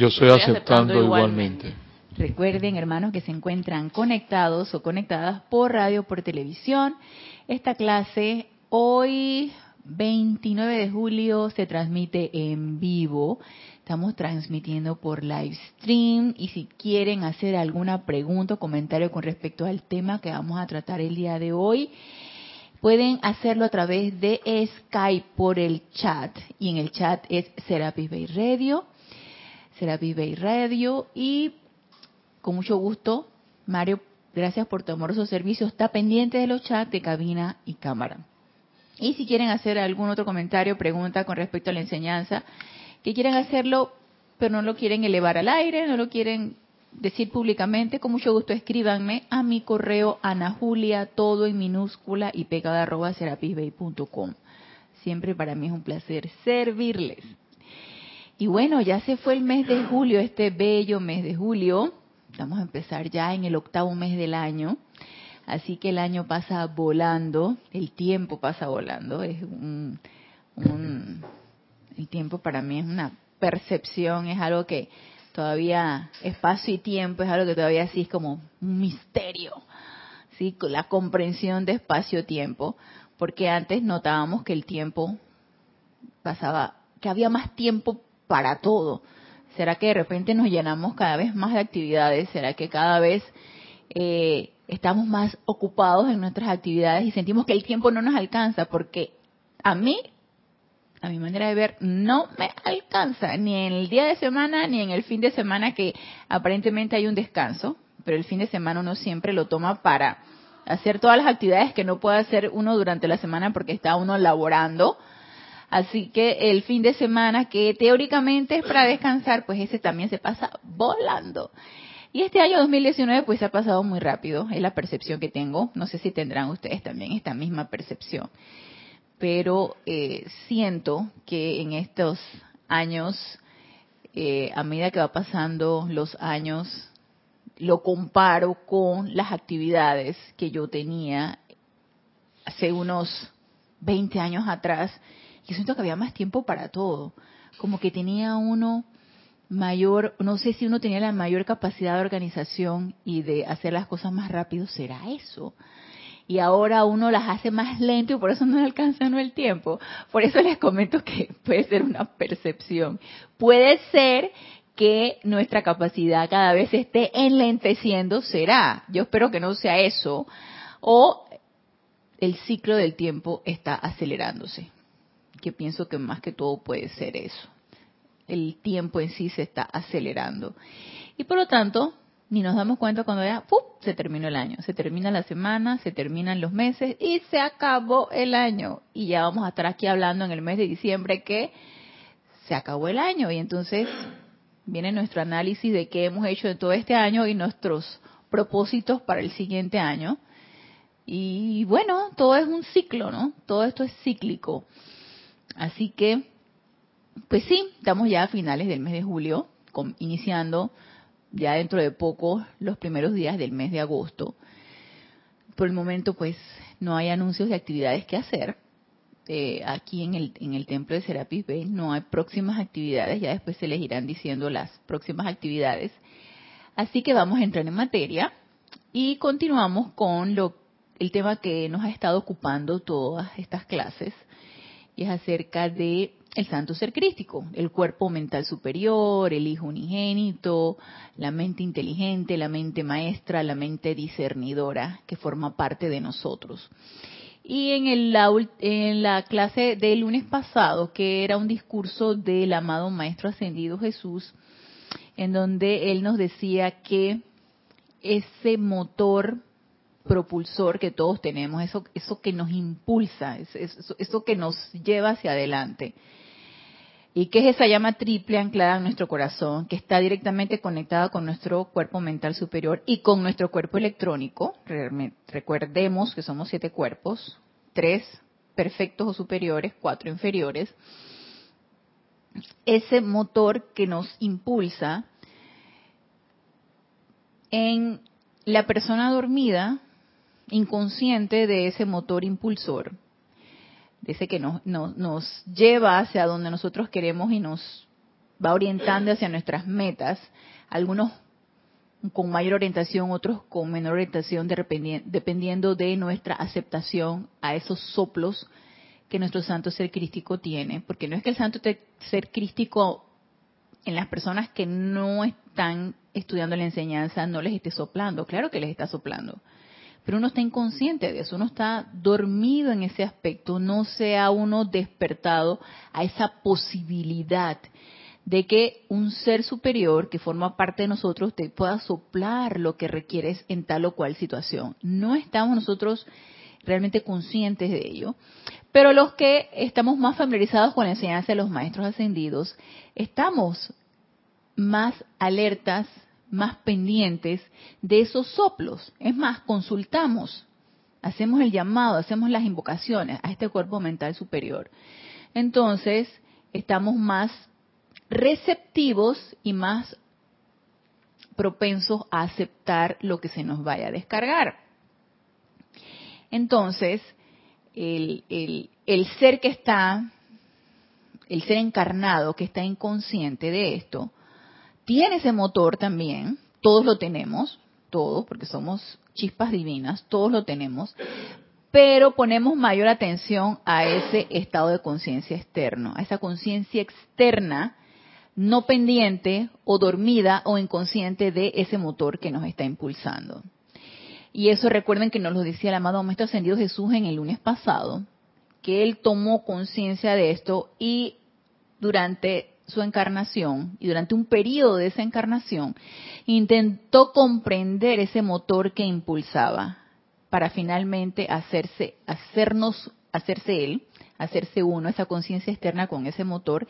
Yo estoy, aceptando, igualmente. Recuerden, hermanos, que se encuentran conectados o conectadas por radio, por televisión. Esta clase hoy, 29 de julio, se transmite en vivo. Estamos transmitiendo por live stream y si quieren hacer alguna pregunta o comentario con respecto al tema que vamos a tratar el día de hoy, pueden hacerlo a través de Skype por el chat. Y en el chat es Serapis Bay Radio, Serapis Radio. Y con mucho gusto, Mario, gracias por tu amoroso servicio. Está pendiente de los chats de cabina y cámara. Y si quieren hacer algún otro comentario, pregunta con respecto a la enseñanza, que quieren hacerlo, pero no lo quieren elevar al aire, no lo quieren decir públicamente, con mucho gusto escríbanme a mi correo anajulia, todo en minúscula y pegada arroba serapisbay.com. Siempre para mí es un placer servirles. Y bueno, ya se fue el mes de julio, este bello mes de julio. Vamos a empezar ya en el octavo mes del año. Así que el año pasa volando, el tiempo pasa volando. Es un, un el tiempo para mí es una percepción, es algo que todavía espacio y tiempo es algo que todavía sí es como un misterio, sí, la comprensión de espacio-tiempo, porque antes notábamos que el tiempo pasaba, que había más tiempo para todo. ¿Será que de repente nos llenamos cada vez más de actividades? ¿Será que cada vez eh, estamos más ocupados en nuestras actividades y sentimos que el tiempo no nos alcanza? Porque a mí a mi manera de ver, no me alcanza ni en el día de semana ni en el fin de semana que aparentemente hay un descanso, pero el fin de semana uno siempre lo toma para hacer todas las actividades que no puede hacer uno durante la semana porque está uno laborando. Así que el fin de semana que teóricamente es para descansar, pues ese también se pasa volando. Y este año 2019 pues ha pasado muy rápido, es la percepción que tengo. No sé si tendrán ustedes también esta misma percepción pero eh, siento que en estos años, eh, a medida que va pasando los años, lo comparo con las actividades que yo tenía hace unos 20 años atrás, y siento que había más tiempo para todo, como que tenía uno mayor, no sé si uno tenía la mayor capacidad de organización y de hacer las cosas más rápido, será eso y ahora uno las hace más lento y por eso no alcanza el tiempo. Por eso les comento que puede ser una percepción. Puede ser que nuestra capacidad cada vez esté enlenteciendo, será. Yo espero que no sea eso. O el ciclo del tiempo está acelerándose. Que pienso que más que todo puede ser eso. El tiempo en sí se está acelerando. Y por lo tanto, ni nos damos cuenta cuando ya ¡pum! se terminó el año, se termina la semana, se terminan los meses y se acabó el año. Y ya vamos a estar aquí hablando en el mes de diciembre que se acabó el año y entonces viene nuestro análisis de qué hemos hecho en todo este año y nuestros propósitos para el siguiente año. Y bueno, todo es un ciclo, ¿no? Todo esto es cíclico. Así que, pues sí, estamos ya a finales del mes de julio, iniciando ya dentro de poco, los primeros días del mes de agosto. Por el momento, pues, no hay anuncios de actividades que hacer. Eh, aquí en el, en el templo de Serapis Bay no hay próximas actividades, ya después se les irán diciendo las próximas actividades. Así que vamos a entrar en materia y continuamos con lo, el tema que nos ha estado ocupando todas estas clases, es acerca de el santo ser crístico, el cuerpo mental superior, el hijo unigénito, la mente inteligente, la mente maestra, la mente discernidora que forma parte de nosotros. Y en, el, en la clase del lunes pasado, que era un discurso del amado Maestro Ascendido Jesús, en donde él nos decía que ese motor propulsor que todos tenemos, eso, eso que nos impulsa, eso, que nos lleva hacia adelante, ¿Y qué es esa llama triple anclada en nuestro corazón, que está directamente conectada con nuestro cuerpo mental superior y con nuestro cuerpo electrónico? Recordemos que somos siete cuerpos, tres perfectos o superiores, cuatro inferiores. Ese motor que nos impulsa en la persona dormida, inconsciente de ese motor impulsor, ese que nos, nos, lleva hacia donde nosotros queremos y nos va orientando hacia nuestras metas, algunos con mayor orientación, otros con menor orientación, dependiendo de nuestra aceptación a esos soplos que nuestro santo ser crístico tiene. Porque no es que el santo ser crístico en las personas que no están estudiando la enseñanza no les esté soplando, claro que les está soplando pero uno está inconsciente de eso, uno está dormido en ese aspecto, no se ha uno despertado a esa posibilidad de que un ser superior que forma parte de nosotros te pueda soplar lo que requieres en tal o cual situación. No estamos nosotros realmente conscientes de ello. Pero los que estamos más familiarizados con la enseñanza de los maestros ascendidos, estamos más alertas más pendientes de esos soplos. Es más, consultamos, hacemos el llamado, hacemos las invocaciones a este cuerpo mental superior. Entonces, estamos más receptivos y más propensos a aceptar lo que se nos vaya a descargar. Entonces, el, el ser que está, el ser encarnado que está inconsciente de esto, tiene ese motor también, todos lo tenemos, todos, porque somos chispas divinas, todos lo tenemos, pero ponemos mayor atención a ese estado de conciencia externo, a esa conciencia externa no pendiente o dormida o inconsciente de ese motor que nos está impulsando. Y eso recuerden que nos lo decía el amado Maestro Ascendido Jesús en el lunes pasado, que él tomó conciencia de esto y durante su encarnación y durante un periodo de esa encarnación intentó comprender ese motor que impulsaba para finalmente hacerse hacernos hacerse él hacerse uno esa conciencia externa con ese motor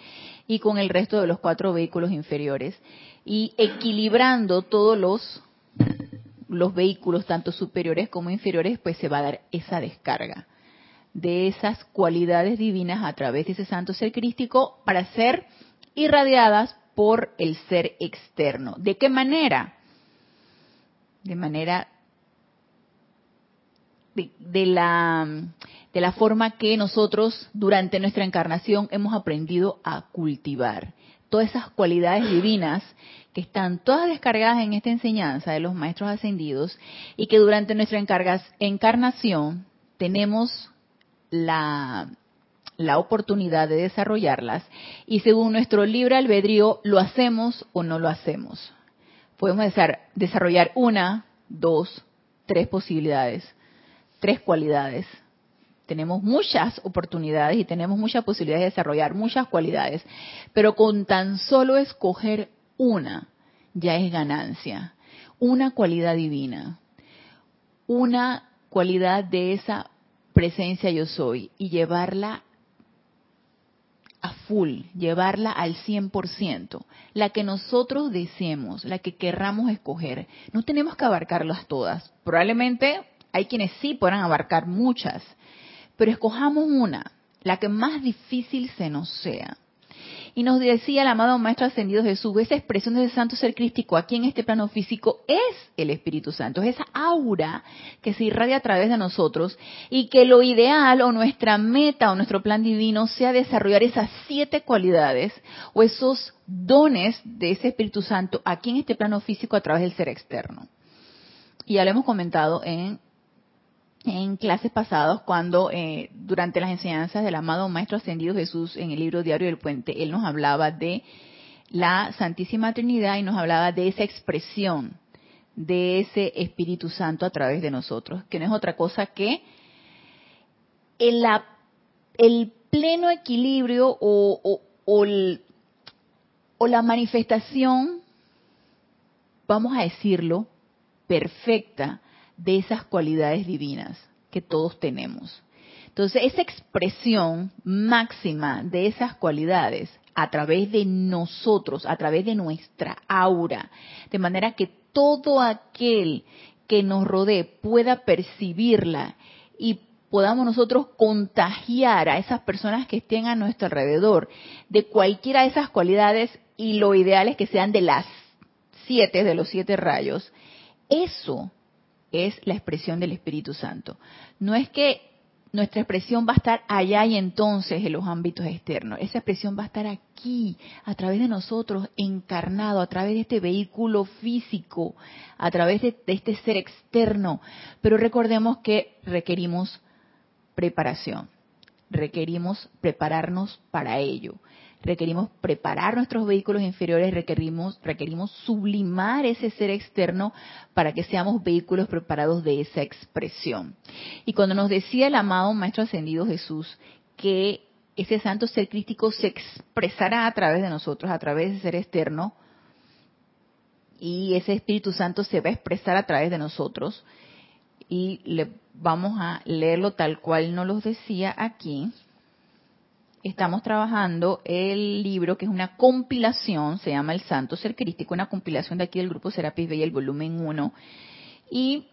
y con el resto de los cuatro vehículos inferiores y equilibrando todos los los vehículos tanto superiores como inferiores pues se va a dar esa descarga de esas cualidades divinas a través de ese santo ser crístico para ser irradiadas por el ser externo. ¿De qué manera? De manera de, la, de la forma que nosotros durante nuestra encarnación hemos aprendido a cultivar. Todas esas cualidades divinas que están todas descargadas en esta enseñanza de los maestros ascendidos y que durante nuestra encarnación tenemos la, la oportunidad de desarrollarlas y según nuestro libre albedrío lo hacemos o no lo hacemos. Podemos desarrollar una, dos, tres posibilidades, tres cualidades. Tenemos muchas oportunidades y tenemos muchas posibilidades de desarrollar muchas cualidades, pero con tan solo escoger una ya es ganancia. Una cualidad divina, una cualidad de esa presencia yo soy y llevarla a full, llevarla al 100%, la que nosotros deseemos, la que querramos escoger. No tenemos que abarcarlas todas. Probablemente hay quienes sí puedan abarcar muchas, pero escojamos una, la que más difícil se nos sea. Y nos decía el amado Maestro Ascendido Jesús, esa expresión de ese santo ser crístico aquí en este plano físico es el Espíritu Santo, es esa aura que se irradia a través de nosotros y que lo ideal o nuestra meta o nuestro plan divino sea desarrollar esas siete cualidades o esos dones de ese Espíritu Santo aquí en este plano físico a través del ser externo. Y ya lo hemos comentado en en clases pasadas cuando eh, durante las enseñanzas del amado Maestro Ascendido Jesús en el libro Diario del Puente, él nos hablaba de la Santísima Trinidad y nos hablaba de esa expresión de ese Espíritu Santo a través de nosotros, que no es otra cosa que el, el pleno equilibrio o, o, o la manifestación, vamos a decirlo, perfecta de esas cualidades divinas que todos tenemos. Entonces, esa expresión máxima de esas cualidades a través de nosotros, a través de nuestra aura, de manera que todo aquel que nos rodee pueda percibirla y podamos nosotros contagiar a esas personas que estén a nuestro alrededor de cualquiera de esas cualidades y lo ideal es que sean de las siete, de los siete rayos. Eso es la expresión del Espíritu Santo. No es que nuestra expresión va a estar allá y entonces en los ámbitos externos. Esa expresión va a estar aquí, a través de nosotros, encarnado, a través de este vehículo físico, a través de, este ser externo. Pero recordemos que requerimos preparación, requerimos prepararnos para ello requerimos preparar nuestros vehículos inferiores, requerimos, requerimos sublimar ese ser externo para que seamos vehículos preparados de esa expresión. Y cuando nos decía el amado Maestro Ascendido Jesús que ese santo ser crístico se expresará a través de nosotros, a través de ser externo, y ese Espíritu Santo se va a expresar a través de nosotros, y le, vamos a leerlo tal cual nos lo decía aquí estamos trabajando el libro que es una compilación, se llama El Santo Ser Crístico, una compilación de aquí del grupo Serapis Bey, el volumen 1. Y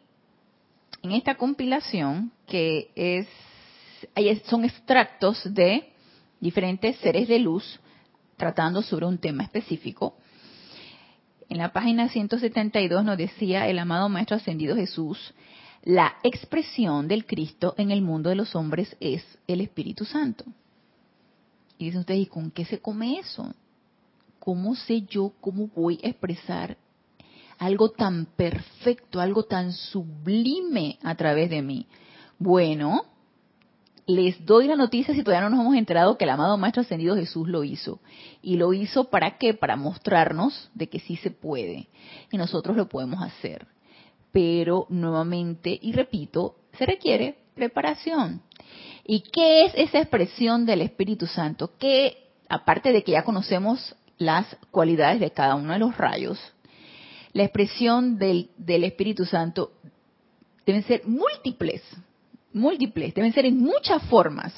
en esta compilación, que es, son extractos de diferentes seres de luz tratando sobre un tema específico. En la página 172 nos decía el amado Maestro Ascendido Jesús, la expresión del Cristo en el mundo de los hombres es el Espíritu Santo. Y dicen ustedes, ¿y con qué se come eso? ¿Cómo sé yo cómo voy a expresar algo tan perfecto, algo tan sublime a través de mí? Bueno, les doy la noticia si todavía no nos hemos enterado que el amado Maestro Ascendido Jesús lo hizo. ¿Y lo hizo para qué? Para mostrarnos de que sí se puede. Y nosotros lo podemos hacer. Pero nuevamente, y repito, se requiere preparación. ¿Y qué es esa expresión del Espíritu Santo? Que, aparte de que ya conocemos las cualidades de cada uno de los rayos, la expresión del, del Espíritu Santo deben ser múltiples, múltiples, deben ser en muchas formas.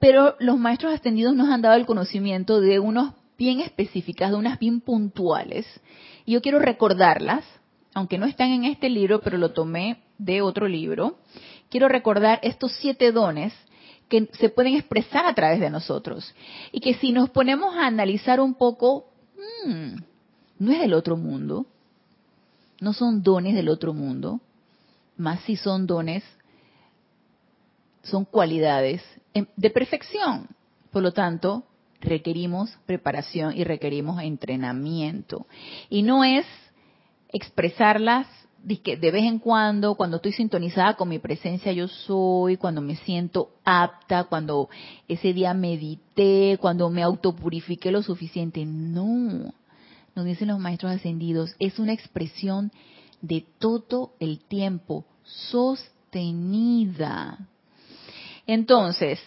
Pero los maestros ascendidos nos han dado el conocimiento de unos bien específicas, de unas bien puntuales. Y yo quiero recordarlas, aunque no están en este libro, pero lo tomé de otro libro quiero recordar estos siete dones que se pueden expresar a través de nosotros. Y que si nos ponemos a analizar un poco, hmm, no es del otro mundo, no son dones del otro mundo, más si son dones, son cualidades de perfección. Por lo tanto, requerimos preparación y requerimos entrenamiento. Y no es expresarlas de vez en cuando, cuando estoy sintonizada con mi presencia yo soy, cuando me siento apta, cuando ese día medité, cuando me autopurifiqué lo suficiente. No, nos dicen los maestros ascendidos, es una expresión de todo el tiempo, sostenida. Entonces,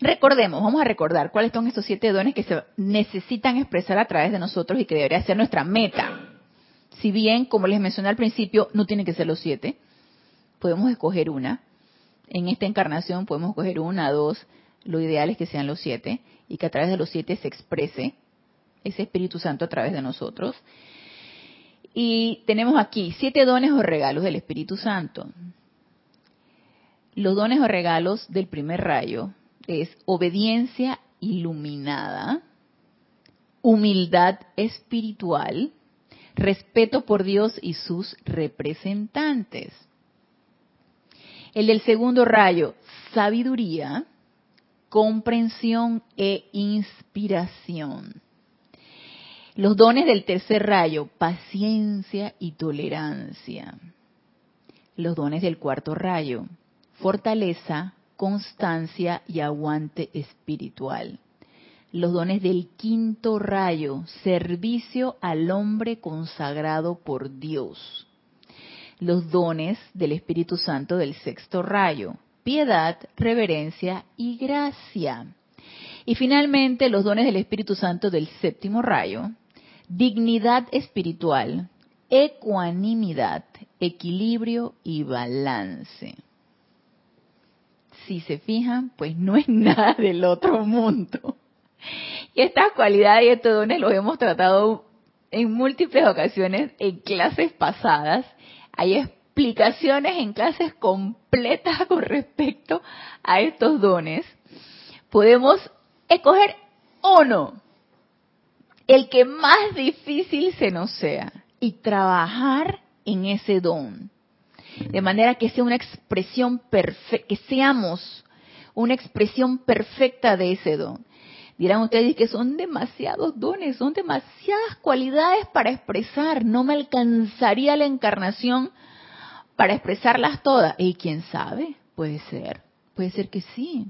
recordemos, vamos a recordar cuáles son estos siete dones que se necesitan expresar a través de nosotros y que debería ser nuestra meta si bien, como les mencioné al principio, no tienen que ser los siete, podemos escoger una. En esta encarnación podemos escoger una, dos, lo ideal es que sean los siete y que a través de los siete se exprese ese Espíritu Santo a través de nosotros. Y tenemos aquí siete dones o regalos del Espíritu Santo. Los dones o regalos del primer rayo es obediencia iluminada, humildad espiritual, respeto por Dios y sus representantes. El del segundo rayo, sabiduría, comprensión e inspiración. Los dones del tercer rayo, paciencia y tolerancia. Los dones del cuarto rayo, fortaleza, constancia y aguante espiritual los dones del quinto rayo, servicio al hombre consagrado por Dios. Los dones del Espíritu Santo del sexto rayo, piedad, reverencia y gracia. Y finalmente los dones del Espíritu Santo del séptimo rayo, dignidad espiritual, ecuanimidad, equilibrio y balance. Si se fijan, pues no es nada del otro mundo. Y estas cualidades y estos dones los hemos tratado en múltiples ocasiones en clases pasadas. Hay explicaciones en clases completas con respecto a estos dones. Podemos escoger uno, el que más difícil se nos sea, y trabajar en ese don. De manera que sea una expresión perfecta, que seamos una expresión perfecta de ese don. Dirán ustedes que son demasiados dones, son demasiadas cualidades para expresar. No me alcanzaría la encarnación para expresarlas todas. ¿Y quién sabe? Puede ser, puede ser que sí.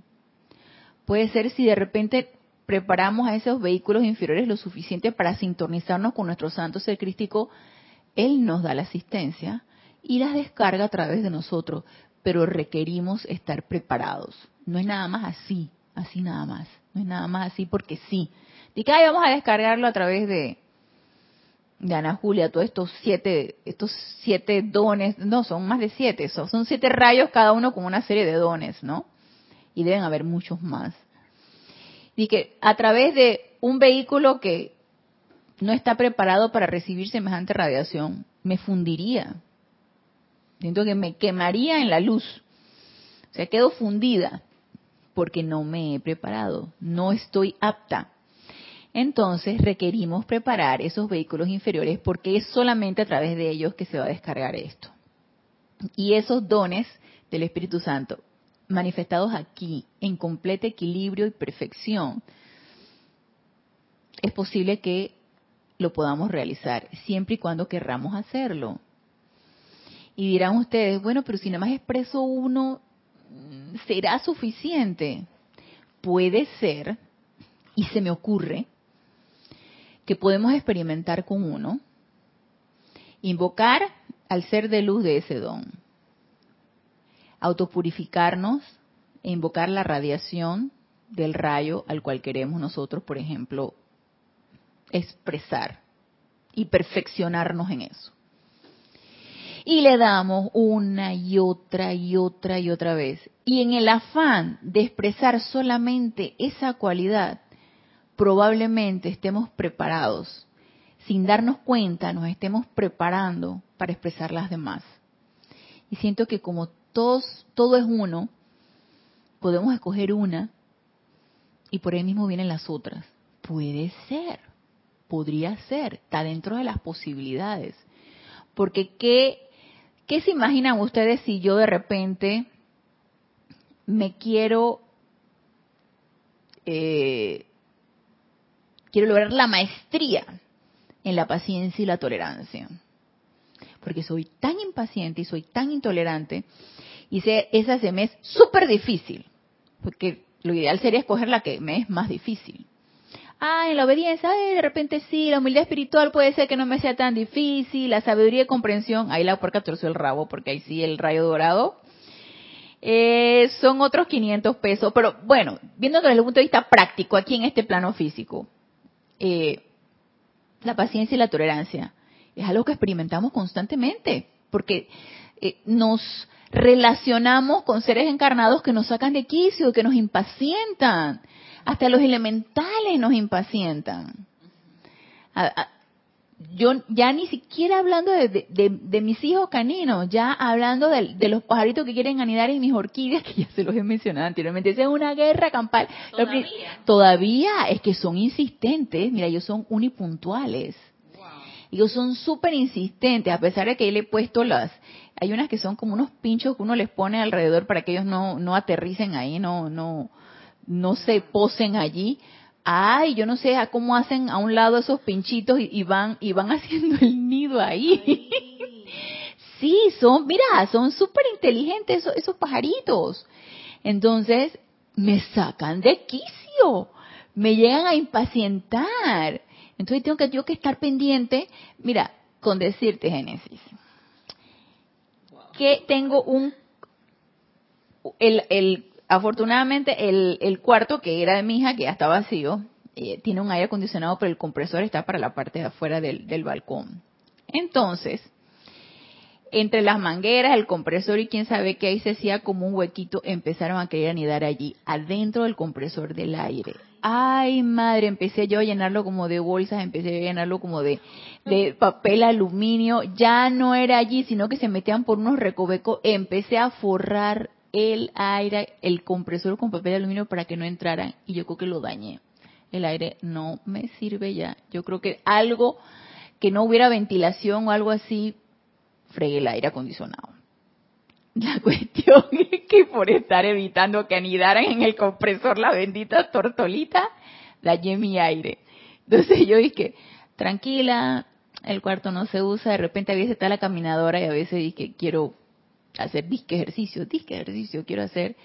Puede ser si de repente preparamos a esos vehículos inferiores lo suficiente para sintonizarnos con nuestro santo ser crístico, Él nos da la asistencia y las descarga a través de nosotros, pero requerimos estar preparados. No es nada más así, así nada más. No es nada más así porque sí. De que vamos a descargarlo a través de, Ana Julia, todos estos siete, estos siete dones, no, son más de siete, son, son siete rayos cada uno con una serie de dones, ¿no? Y deben haber muchos más. Y que a través de un vehículo que no está preparado para recibir semejante radiación, me fundiría. Siento que me quemaría en la luz. O sea, quedo fundida porque no me he preparado, no estoy apta. Entonces requerimos preparar esos vehículos inferiores porque es solamente a través de ellos que se va a descargar esto. Y esos dones del Espíritu Santo manifestados aquí en completo equilibrio y perfección, es posible que lo podamos realizar siempre y cuando querramos hacerlo. Y dirán ustedes, bueno, pero si nada más expreso uno, ¿será suficiente? Puede ser, y se me ocurre, que podemos experimentar con uno, invocar al ser de luz de ese don, autopurificarnos e invocar la radiación del rayo al cual queremos nosotros, por ejemplo, expresar y perfeccionarnos en eso y le damos una y otra y otra y otra vez. Y en el afán de expresar solamente esa cualidad, probablemente estemos preparados, sin darnos cuenta, nos estemos preparando para expresar las demás. Y siento que como todos, todo es uno, podemos escoger una y por ahí mismo vienen las otras. Puede ser, podría ser, está dentro de las posibilidades. Porque qué ¿Qué se imaginan ustedes si yo de repente me quiero, eh, quiero lograr la maestría en la paciencia y la tolerancia? Porque soy tan impaciente y soy tan intolerante y sé, esa se me es súper difícil, porque lo ideal sería escoger la que me es más difícil ah, en la obediencia, de repente sí, la humildad espiritual puede ser que no me sea tan difícil, la sabiduría y comprensión, ahí la puerca torció el rabo, porque ahí sí el rayo dorado, eh, son otros 500 pesos, pero bueno, viendo desde el punto de vista práctico, aquí en este plano físico, eh, la paciencia y la tolerancia es algo que experimentamos constantemente, porque eh, nos relacionamos con seres encarnados que nos sacan de quicio, que nos impacientan, hasta los elementales nos impacientan. yo ya ni siquiera hablando de, mis hijos caninos, ya hablando de, los pajaritos que quieren anidar en mis orquídeas, que ya se los he mencionado anteriormente. Esa es una guerra campal. Todavía. Todavía es que son insistentes, mira, ellos son unipuntuales. Ellos son súper insistentes, a pesar de que yo le he puesto las... Hay unas que son como unos pinchos que uno les pone alrededor para que ellos no, no aterricen ahí, no, no, no se posen allí. Ay, yo no sé a cómo hacen a un lado esos pinchitos y, van y van haciendo el nido ahí. sí, son, mira, son súper inteligentes esos, pajaritos. Entonces, me sacan de quicio, me llegan a impacientar. Entonces tengo que yo que estar pendiente, mira, con decirte Génesis, que tengo un el Afortunadamente, el, cuarto que era de mi hija, que ya está vacío, eh, tiene un aire acondicionado, pero el compresor está para la parte de afuera del, balcón. Entonces, entre las mangueras, el compresor y quién sabe qué ahí se hacía como un huequito, empezaron a querer anidar allí, adentro del compresor del aire. ay madre, empecé yo a llenarlo como de bolsas, empecé a llenarlo como de papel aluminio, ya no era allí, sino que se metían por unos recovecos, empecé a forrar el aire, el compresor con papel aluminio para que no entraran y yo creo que lo dañé. El aire no me sirve ya. Yo creo que algo que no hubiera ventilación o algo así, fregué el aire acondicionado. La cuestión es que por estar evitando que anidaran en el compresor la bendita tortolita, dañé mi aire. Entonces yo dije, tranquila, el cuarto no se usa, de repente a veces está la caminadora y a veces dije, quiero hacer disque ejercicio, disque ejercicio quiero hacer.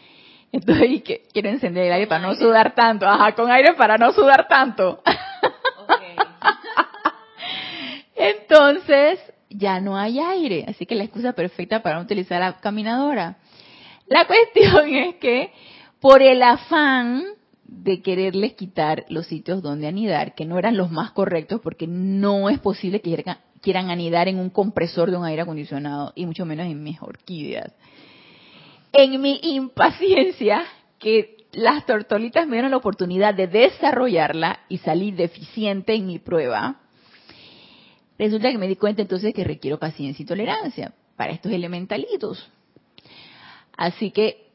Entonces quiero encender el aire para no sudar tanto, ajá, con aire para no sudar tanto. Entonces, ya no hay aire, así que la excusa perfecta para utilizar la caminadora. La cuestión es que por el afán de quererles quitar los sitios donde anidar, que no eran los más correctos, porque no es posible que quieran anidar en un compresor de un aire acondicionado, y mucho menos en mis orquídeas. En mi impaciencia, que las tortolitas me dieron la oportunidad de desarrollarla y salir deficiente en mi prueba, Resulta que me di cuenta entonces que requiero paciencia y tolerancia para estos elementalitos. Así que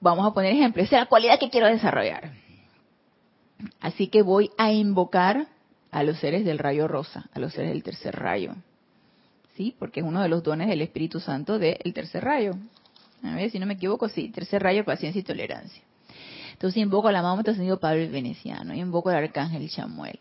vamos a poner ejemplos. Esa es la cualidad que quiero desarrollar. Así que voy a invocar a los seres del rayo rosa, a los seres del tercer rayo. ¿Sí? Porque es uno de los dones del Espíritu Santo del tercer rayo. A ver si no me equivoco, sí, tercer rayo, paciencia y tolerancia. Entonces invoco al amado Maestro Pablo el Veneciano, invoco al Arcángel Chamuel,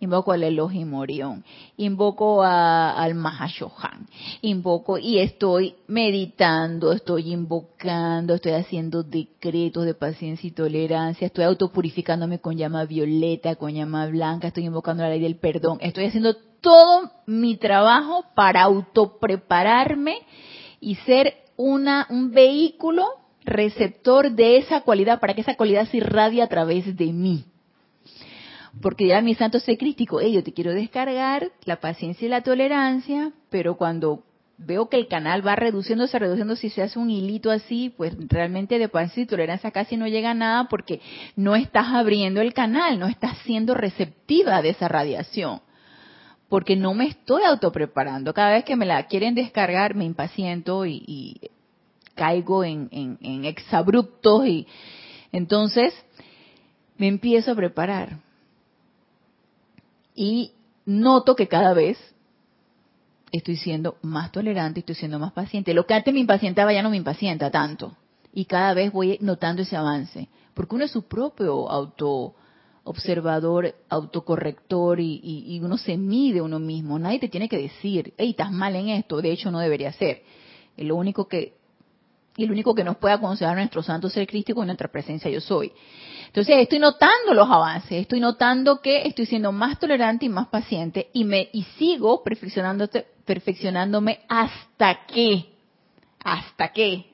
invoco al Elohim Morión, invoco al Mahashohan, invoco y estoy meditando, estoy invocando, estoy haciendo decretos de paciencia y tolerancia, estoy autopurificándome con llama violeta, con llama blanca, estoy invocando la ley del perdón, estoy haciendo todo mi trabajo para autoprepararme y ser una, un vehículo receptor de esa cualidad para que esa cualidad se irradie a través de mí. Porque ya mi santo sé crítico, yo te quiero descargar la paciencia y la tolerancia, pero cuando veo que el canal va reduciéndose, reduciendo, si se hace un hilito así, pues realmente de paciencia y tolerancia casi no llega a nada porque no estás abriendo el canal, no estás siendo receptiva de esa radiación. Porque no me estoy autopreparando. Cada vez que me la quieren descargar, me impaciento y, y caigo en, en, exabruptos y entonces me empiezo a preparar. Y noto que cada vez estoy siendo más tolerante, estoy siendo más paciente. Lo que antes me impacientaba ya no me impacienta tanto. Y cada vez voy notando ese avance. Porque uno es su propio auto observador, autocorrector y, y, uno se mide uno mismo. Nadie te tiene que decir, hey, estás mal en esto, de hecho no debería ser. Lo único que y el único que nos puede aconsejar nuestro santo ser crístico es nuestra presencia yo soy. Entonces estoy notando los avances, estoy notando que estoy siendo más tolerante y más paciente y me y sigo perfeccionándome hasta que, hasta que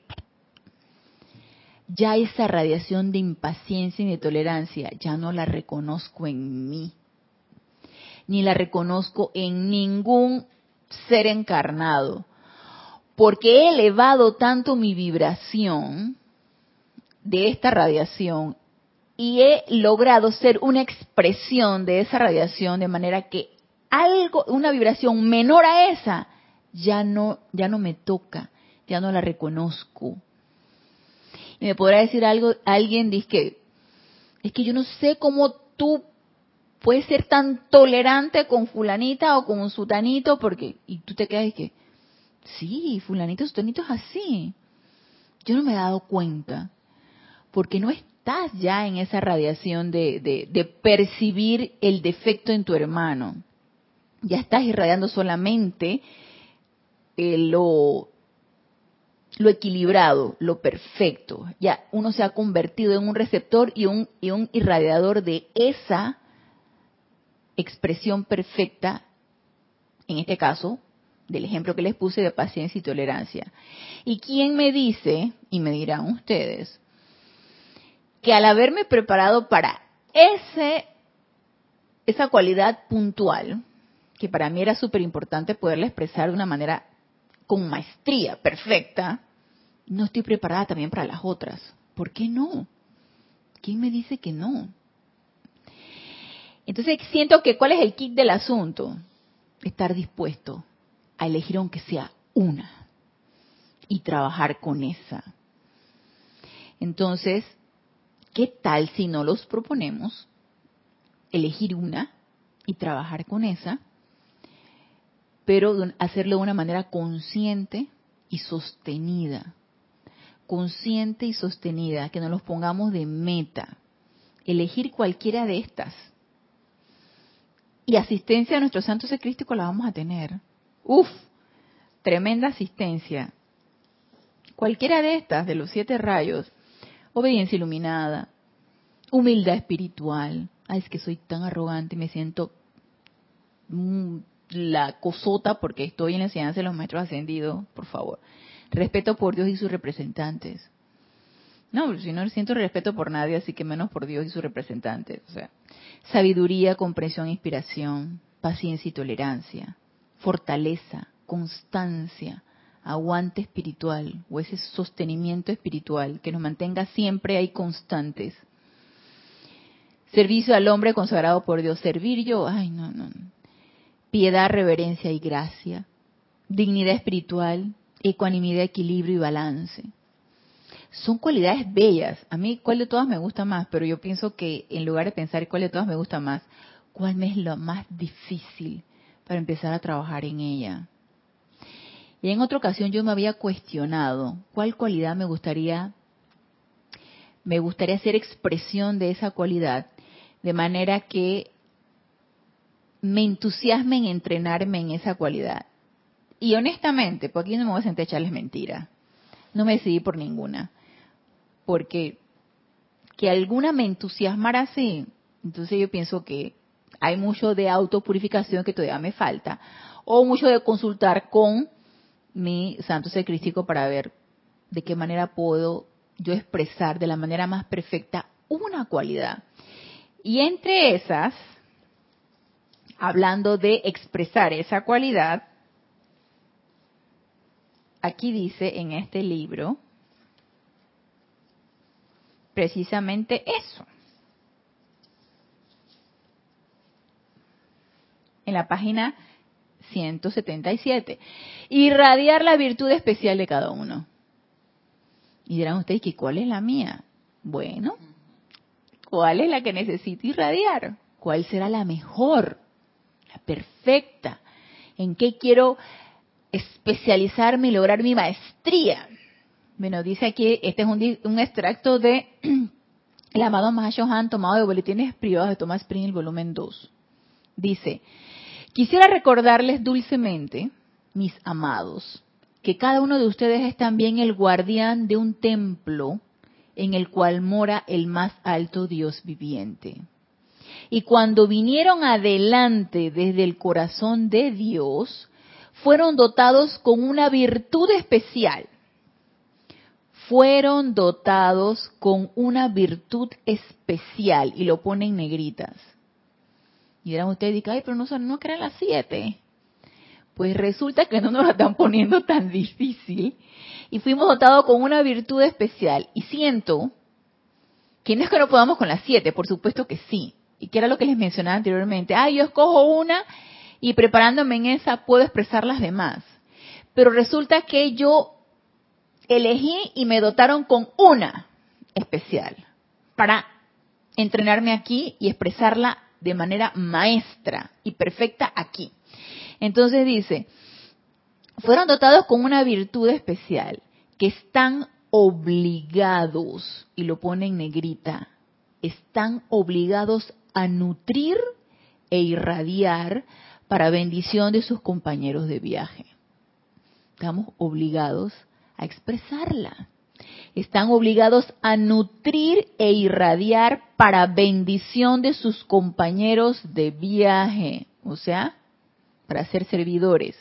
ya esa radiación de impaciencia y de tolerancia ya no la reconozco en mí, ni la reconozco en ningún ser encarnado porque he elevado tanto mi vibración de esta radiación y he logrado ser una expresión de esa radiación de manera que algo, una vibración menor a esa, ya no, ya no me toca, ya no la reconozco. Y me podrá decir algo, alguien dice que, es que yo no sé cómo tú puedes ser tan tolerante con fulanita o con un sutanito, porque, y tú te quedas y que, Sí, fulanito, sutanito es así. Yo no me he dado cuenta, porque no estás ya en esa radiación de, de, percibir el defecto en tu hermano. Ya estás irradiando solamente eh, lo, lo equilibrado, lo perfecto. Ya uno se ha convertido en un receptor y un, y un irradiador de esa expresión perfecta, en este caso, del ejemplo que les puse de paciencia y tolerancia. ¿Y quién me dice, y me dirán ustedes, que al haberme preparado para ese, esa cualidad puntual, que para mí era súper importante poderla expresar de una manera con maestría, perfecta, no estoy preparada también para las otras? ¿Por qué no? ¿Quién me dice que no? Entonces siento que cuál es el kit del asunto? Estar dispuesto a elegir aunque sea una y trabajar con esa. Entonces, ¿qué tal si no los proponemos? Elegir una y trabajar con esa, pero hacerlo de una manera consciente y sostenida. Consciente y sostenida, que nos los pongamos de meta. Elegir cualquiera de estas. Y asistencia a nuestro santo secrístico la vamos a tener. Uf, tremenda asistencia. Cualquiera de estas, de los siete rayos, obediencia iluminada, humildad espiritual. Ay, es que soy tan arrogante y me siento mm, la cosota porque estoy en la enseñanza de los maestros ascendidos, por favor. Respeto por Dios y sus representantes. No, si no siento respeto por nadie, así que menos por Dios y sus representantes. O sea, sabiduría, comprensión, inspiración, paciencia y tolerancia, fortaleza, constancia, aguante espiritual o ese sostenimiento espiritual que nos mantenga siempre ahí constantes. Servicio al hombre consagrado por Dios. Servir yo, ay, no, no. Piedad, reverencia y gracia. Dignidad espiritual, ecuanimidad, equilibrio y balance. Son cualidades bellas. A mí, ¿cuál de todas me gusta más? Pero yo pienso que en lugar de pensar cuál de todas me gusta más, ¿cuál me es lo más difícil para empezar a trabajar en ella? Y en otra ocasión yo me había cuestionado cuál cualidad me gustaría me gustaría hacer expresión de esa cualidad de manera que me entusiasme en entrenarme en esa cualidad. Y honestamente, porque aquí no me voy a sentar a echarles mentiras, no me decidí por ninguna. Porque que alguna me entusiasmara así, entonces yo pienso que hay mucho de autopurificación que todavía me falta, o mucho de consultar con mi santo ser crístico para ver de qué manera puedo yo expresar de la manera más perfecta una cualidad. Y entre esas, hablando de expresar esa cualidad, aquí dice en este libro precisamente eso. En la página 177. Irradiar la virtud especial de cada uno. Y dirán ustedes, ¿y cuál es la mía? Bueno, ¿cuál es la que necesito irradiar? ¿Cuál será la mejor? La perfecta. ¿En qué quiero especializarme y lograr mi maestría? Bueno, dice aquí, este es un, un extracto de el amado Mahashohan tomado de Boletines Privados de Thomas Spring, el volumen 2. Dice, Quisiera recordarles dulcemente, mis amados, que cada uno de ustedes es también el guardián de un templo en el cual mora el más alto Dios viviente. Y cuando vinieron adelante desde el corazón de Dios, fueron dotados con una virtud especial. Fueron dotados con una virtud especial, y lo ponen negritas. Y dirán ustedes, ay, pero no, no creen las siete. Pues resulta que no nos la están poniendo tan difícil. Y fuimos dotados con una virtud especial. Y siento que no es que no podamos con las siete, por supuesto que sí. Y que era lo que les mencionaba anteriormente. Ah, yo escojo una y preparándome en esa puedo expresar las demás. Pero resulta que yo elegí y me dotaron con una especial para entrenarme aquí y expresarla de manera maestra y perfecta aquí. Entonces dice, fueron dotados con una virtud especial, que están obligados, y lo pone en negrita, están obligados a nutrir e irradiar para bendición de sus compañeros de viaje. Estamos obligados a expresarla están obligados a nutrir e irradiar para bendición de sus compañeros de viaje, o sea, para ser servidores.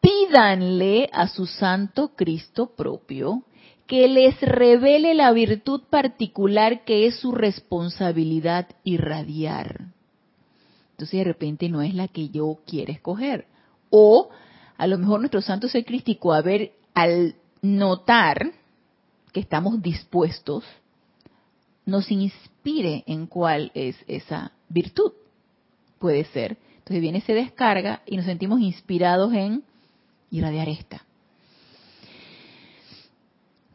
Pídanle a su Santo Cristo propio que les revele la virtud particular que es su responsabilidad irradiar. Entonces de repente no es la que yo quiero escoger. O a lo mejor nuestro santo ser crístico, a ver, al notar que estamos dispuestos nos inspire en cuál es esa virtud. Puede ser. Entonces viene, se descarga y nos sentimos inspirados en irradiar esta.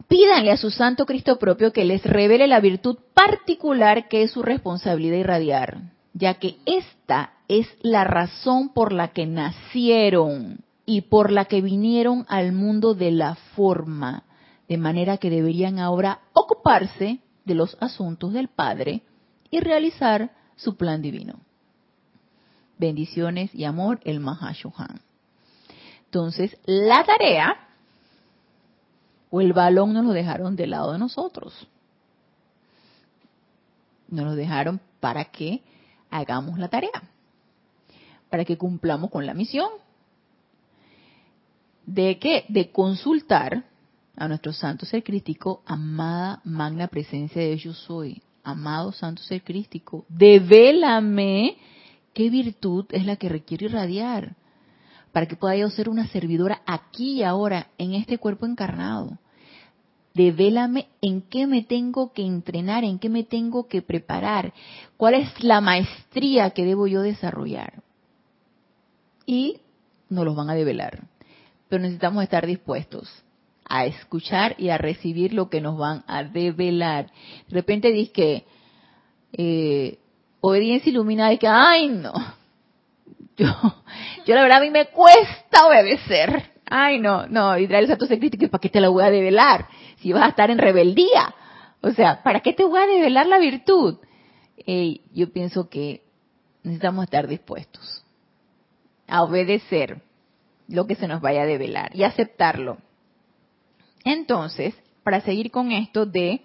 Pídanle a su Santo Cristo propio que les revele la virtud particular que es su responsabilidad irradiar, ya que esta es la razón por la que nacieron y por la que vinieron al mundo de la forma, de manera que deberían ahora ocuparse de los asuntos del Padre y realizar su plan divino. Bendiciones y amor, el Mahashohan. Entonces, la tarea o el balón nos lo dejaron del lado de nosotros. Nos lo dejaron para que hagamos la tarea, para que cumplamos con la misión. ¿De qué? De consultar a nuestro santo ser crístico, amada magna presencia de yo soy, amado santo ser crístico, devélame qué virtud es la que requiero irradiar para que pueda yo ser una servidora aquí y ahora, en este cuerpo encarnado. Devélame en qué me tengo que entrenar, en qué me tengo que preparar, cuál es la maestría que debo yo desarrollar. Y nos los van a develar. Pero necesitamos estar dispuestos a escuchar y a recibir lo que nos van a develar. De repente dice que eh, obediencia iluminada y que, ay no, yo, yo la verdad a mí me cuesta obedecer. Ay, no, no, Israel Santo se que ¿para qué te la voy a develar? Si vas a estar en rebeldía. O sea, ¿para qué te voy a develar la virtud? yo pienso que necesitamos estar dispuestos a obedecer lo que se nos vaya a develar y aceptarlo. Entonces, para seguir con esto de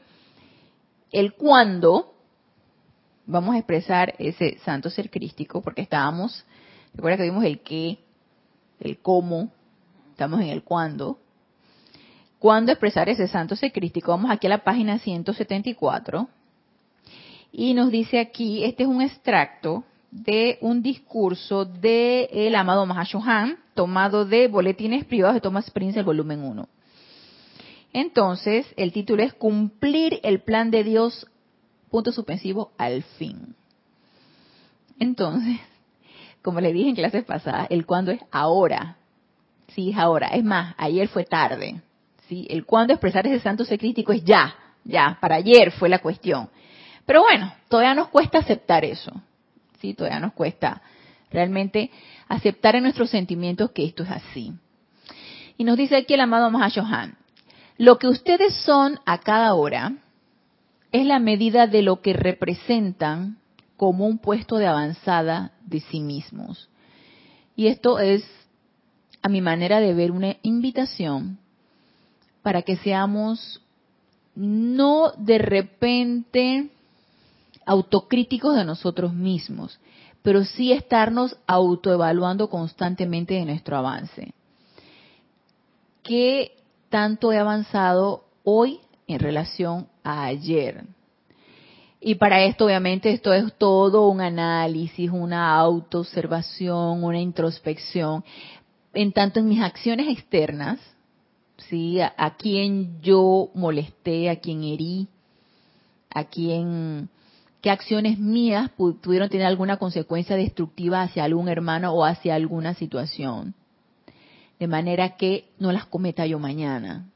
el cuándo, vamos a expresar ese santo ser crístico, porque estábamos Recuerda que vimos el qué, el cómo, estamos en el cuándo. ¿Cuándo expresar ese santo secrístico? Vamos aquí a la página 174 y nos dice aquí, este es un extracto de un discurso de el amado Mahashohan, tomado de Boletines Privados de Thomas Prince, el volumen 1. Entonces, el título es Cumplir el plan de Dios, punto suspensivo, al fin. Entonces, como le dije en clases pasadas, el cuándo es ahora. Sí, es ahora. Es más, ayer fue tarde. Sí, el cuándo expresar ese santo ser crítico es ya, ya, para ayer fue la cuestión. Pero bueno, todavía nos cuesta aceptar eso. Sí, todavía nos cuesta realmente aceptar en nuestros sentimientos que esto es así. Y nos dice aquí el amado Mahashohan, lo que ustedes son a cada hora es la medida de lo que representan como un puesto de avanzada de sí mismos. Y esto es, a mi manera de ver, una invitación para que seamos no de repente autocríticos de nosotros mismos, pero sí estarnos autoevaluando constantemente de nuestro avance. ¿Qué tanto he avanzado hoy en relación a ayer? Y para esto, obviamente, esto es todo un análisis, una autoobservación, una introspección, en tanto en mis acciones externas, ¿sí? A, a quien yo molesté, a quien herí, a quien, qué acciones mías pudieron tener alguna consecuencia destructiva hacia algún hermano o hacia alguna situación. De manera que no las cometa yo mañana,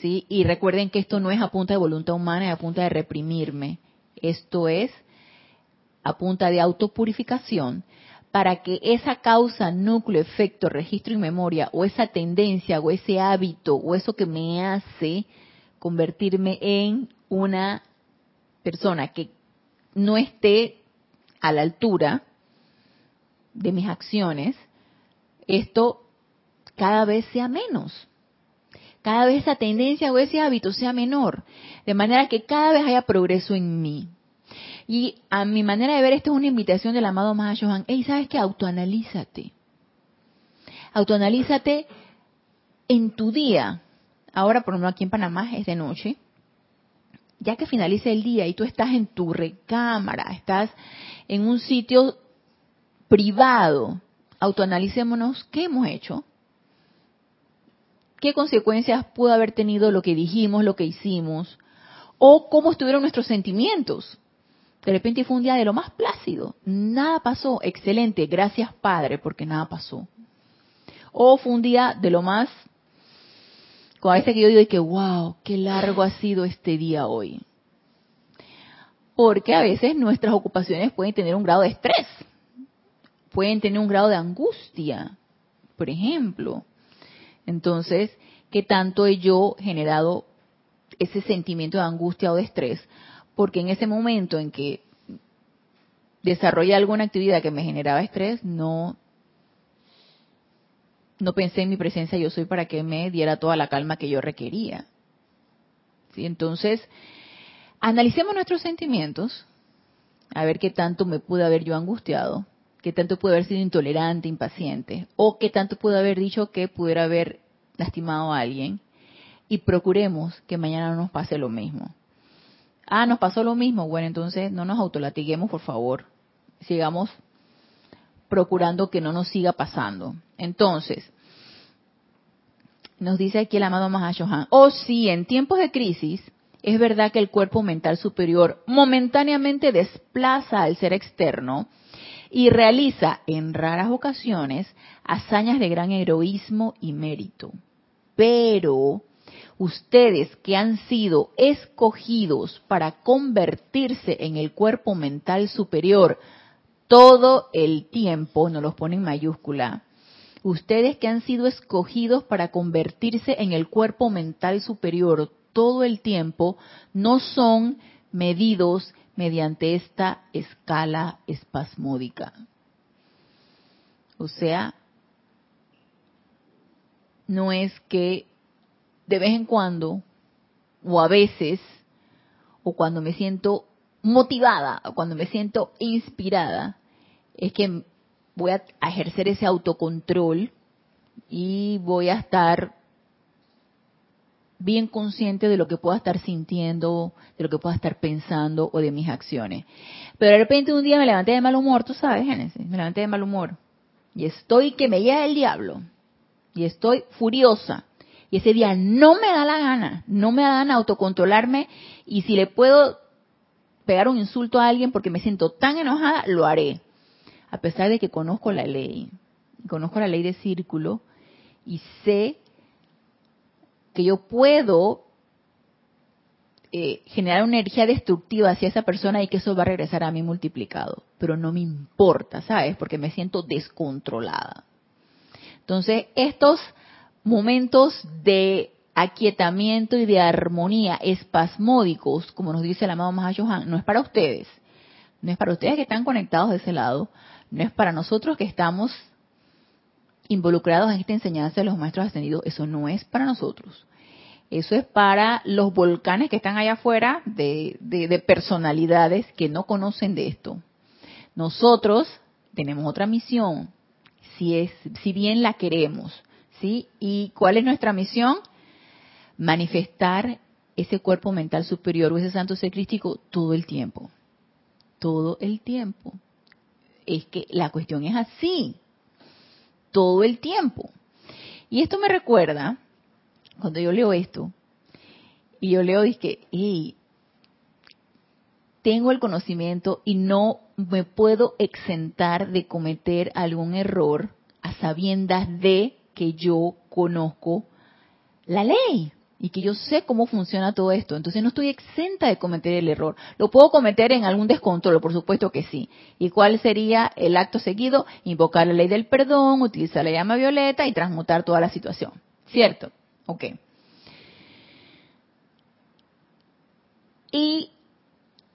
¿sí? Y recuerden que esto no es a punta de voluntad humana, es a punta de reprimirme esto es a punta de autopurificación, para que esa causa, núcleo, efecto, registro y memoria, o esa tendencia, o ese hábito, o eso que me hace convertirme en una persona que no esté a la altura de mis acciones, esto cada vez sea menos. Cada vez esa tendencia o ese hábito sea menor. De manera que cada vez haya progreso en mí. Y a mi manera de ver, esto es una invitación del amado Mahashohan. Hey, ¿sabes qué? Autoanalízate. Autoanalízate en tu día. Ahora, por ejemplo, aquí en Panamá es de noche. Ya que finalice el día y tú estás en tu recámara, estás en un sitio privado, autoanalicémonos qué hemos hecho, qué consecuencias pudo haber tenido lo que dijimos, lo que hicimos, o cómo estuvieron nuestros sentimientos De repente fue un día de lo más plácido. Nada pasó. Excelente. Gracias, Padre, porque nada pasó. O fue un día de lo más... Con a veces que yo digo que, wow, qué largo ha sido este día hoy. Porque a veces nuestras ocupaciones pueden tener un grado de estrés. Pueden tener un grado de angustia, por ejemplo. Entonces, ¿qué tanto he yo generado ese sentimiento de angustia o de estrés? porque en ese momento en que desarrollé alguna actividad que me generaba estrés, no, no pensé en mi presencia yo soy para que me diera toda la calma que yo requería. ¿Sí? Entonces, analicemos nuestros sentimientos, a ver qué tanto me pude haber yo angustiado, qué tanto pude haber sido intolerante, impaciente, o qué tanto pude haber dicho que pudiera haber lastimado a alguien, y procuremos que mañana no nos pase lo mismo. Ah, nos pasó lo mismo. Bueno, entonces no nos autolatiguemos, por favor. Sigamos procurando que no nos siga pasando. Entonces, nos dice aquí el amado Mahashohan, oh sí, en tiempos de crisis, es verdad que el cuerpo mental superior momentáneamente desplaza al ser externo y realiza en raras ocasiones hazañas de gran heroísmo y mérito. Pero ustedes que han sido escogidos para convertirse en el cuerpo mental superior todo el tiempo, no los pone en mayúscula, ustedes que han sido escogidos para convertirse en el cuerpo mental superior todo el tiempo, no son medidos mediante esta escala espasmódica. O sea, no es que de vez en cuando, o a veces, o cuando me siento motivada, o cuando me siento inspirada, es que voy a ejercer ese autocontrol y voy a estar bien consciente de lo que pueda estar sintiendo, de lo que pueda estar pensando o de mis acciones. Pero de repente un día me levanté de mal humor, tú sabes, Génesis, me levanté de mal humor. Y estoy que me llega el diablo. Y estoy furiosa. Y ese día no me da la gana, no me da gana autocontrolarme y si le puedo pegar un insulto a alguien porque me siento tan enojada, lo haré. A pesar de que conozco la ley, conozco la ley de círculo y sé que yo puedo eh, generar una energía destructiva hacia esa persona y que eso va a regresar a mí multiplicado. Pero no me importa, ¿sabes? Porque me siento descontrolada. Entonces, estos momentos de aquietamiento y de armonía espasmódicos, como nos dice el amado Mahashohan, no es para ustedes, no es para ustedes que están conectados de ese lado, no es para nosotros que estamos involucrados en esta enseñanza de los maestros ascendidos, eso no es para nosotros. Eso es para los volcanes que están allá afuera de, de personalidades que no conocen de esto. Nosotros tenemos otra misión, si, es, si bien la queremos, ¿sí? ¿Y cuál es nuestra misión? Manifestar ese cuerpo mental superior o ese santo ser crístico todo el tiempo. Todo el tiempo. Es que la cuestión es así. Todo el tiempo. Y esto me recuerda, cuando yo leo esto, y yo leo, que hey, tengo el conocimiento y no me puedo exentar de cometer algún error a sabiendas de que yo conozco la ley y que yo sé cómo funciona todo esto. Entonces no estoy exenta de cometer el error. ¿Lo puedo cometer en algún descontrol? Por supuesto que sí. ¿Y cuál sería el acto seguido? Invocar la ley del perdón, utilizar la llama violeta y transmutar toda la situación. ¿Cierto? Ok. Y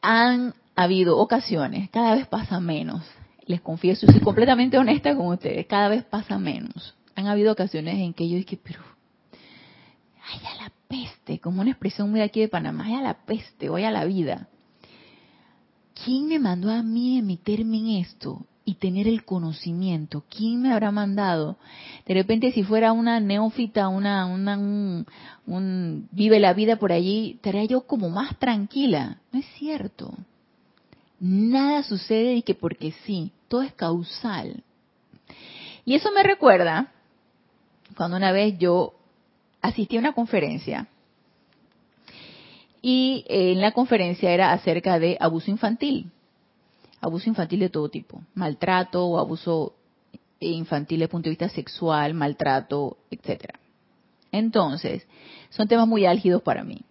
han habido ocasiones, cada vez pasa menos, les confieso, soy completamente honesta con ustedes, cada vez pasa menos, han habido ocasiones en que yo dije, pero, ay, a la peste, como una expresión muy aquí de Panamá, ay, a la peste, voy a la vida. ¿Quién me mandó a mí meterme en esto y tener el conocimiento? ¿Quién me habrá mandado? De repente, si fuera una neófita, una, una un, un vive la vida por allí, estaría yo como más tranquila. No es cierto. Nada sucede y que porque sí, todo es causal. Y eso me recuerda cuando una vez yo asistí a una conferencia y en la conferencia era acerca de abuso infantil. abuso infantil de todo tipo, maltrato o abuso infantil desde el punto de vista sexual, maltrato, etcétera. Entonces, son temas muy álgidos para mí.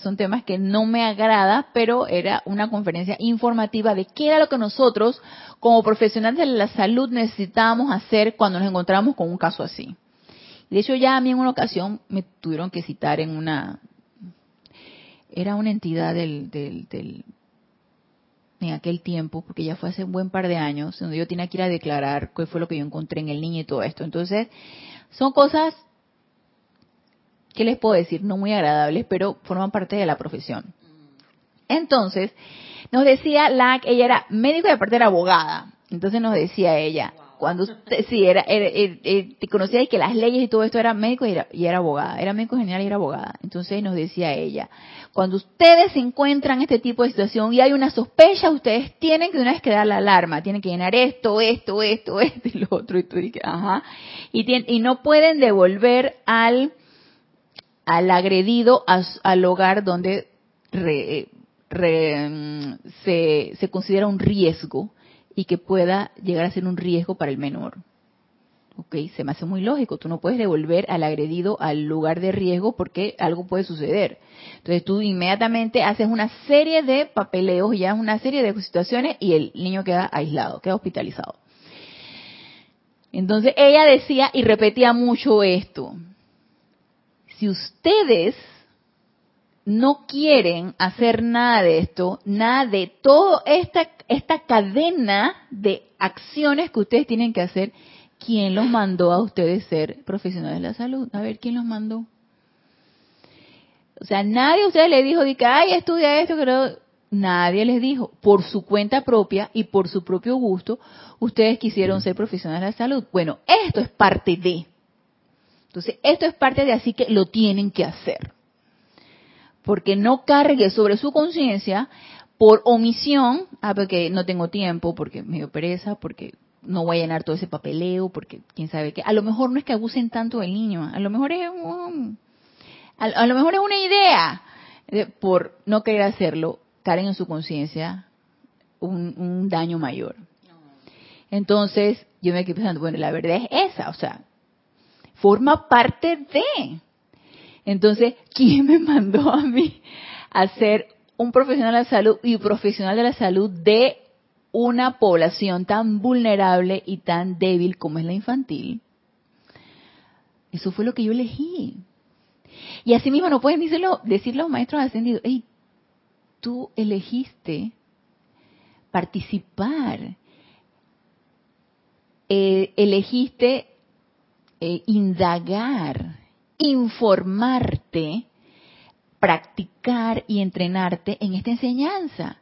Son temas que no me agrada, pero era una conferencia informativa de qué era lo que nosotros, como profesionales de la salud, necesitábamos hacer cuando nos encontramos con un caso así. De hecho, ya a mí en una ocasión me tuvieron que citar en una, era una entidad del, del, del en aquel tiempo, porque ya fue hace un buen par de años, donde yo tenía que ir a declarar qué fue lo que yo encontré en el niño y todo esto. Entonces, son cosas, ¿qué les puedo decir? No muy agradables, pero forman parte de la profesión. Entonces, nos decía la, ella era médico y aparte era abogada. Entonces nos decía ella, cuando usted, sí, era, te conocía y que las leyes y todo esto era médico y era, y era abogada, era médico general y era abogada. Entonces nos decía ella, cuando ustedes se encuentran en este tipo de situación y hay una sospecha, ustedes tienen que una vez que dar la alarma, tienen que llenar esto, esto, esto, esto y lo otro, y tú dices, ajá, y, y no pueden devolver al, al agredido al hogar donde mm, se, se considera un riesgo y que pueda llegar a ser un riesgo para el menor. Ok, se me hace muy lógico. Tú no puedes devolver al agredido al lugar de riesgo porque algo puede suceder. Entonces tú inmediatamente haces una serie de papeleos, ya una serie de situaciones y el niño queda aislado, queda hospitalizado. Entonces ella decía y repetía mucho esto. Si ustedes no quieren hacer nada de esto, nada de toda esta, esta cadena de acciones que ustedes tienen que hacer, ¿quién los mandó a ustedes ser profesionales de la salud? A ver, ¿quién los mandó? O sea, nadie a ustedes le dijo, ay, estudia esto, pero nadie les dijo. Por su cuenta propia y por su propio gusto, ustedes quisieron ser profesionales de la salud. Bueno, esto es parte de. Entonces, esto es parte de, así que lo tienen que hacer porque no cargue sobre su conciencia por omisión, ah, porque no tengo tiempo, porque me dio pereza, porque no voy a llenar todo ese papeleo, porque quién sabe qué. A lo mejor no es que abusen tanto del niño, a lo mejor es un, a, lo mejor es una idea por no querer hacerlo, carguen en su conciencia un, un daño mayor. Entonces, yo me quedé pensando, bueno, la verdad es esa, o sea, forma parte de. Entonces, ¿quién me mandó a mí a ser un profesional de la salud y profesional de la salud de una población tan vulnerable y tan débil como es la infantil? Eso fue lo que yo elegí. Y así mismo no pueden decirlo, decir los maestros ascendidos, hey, tú elegiste participar, eh, elegiste eh, indagar, informarte, practicar y entrenarte en esta enseñanza.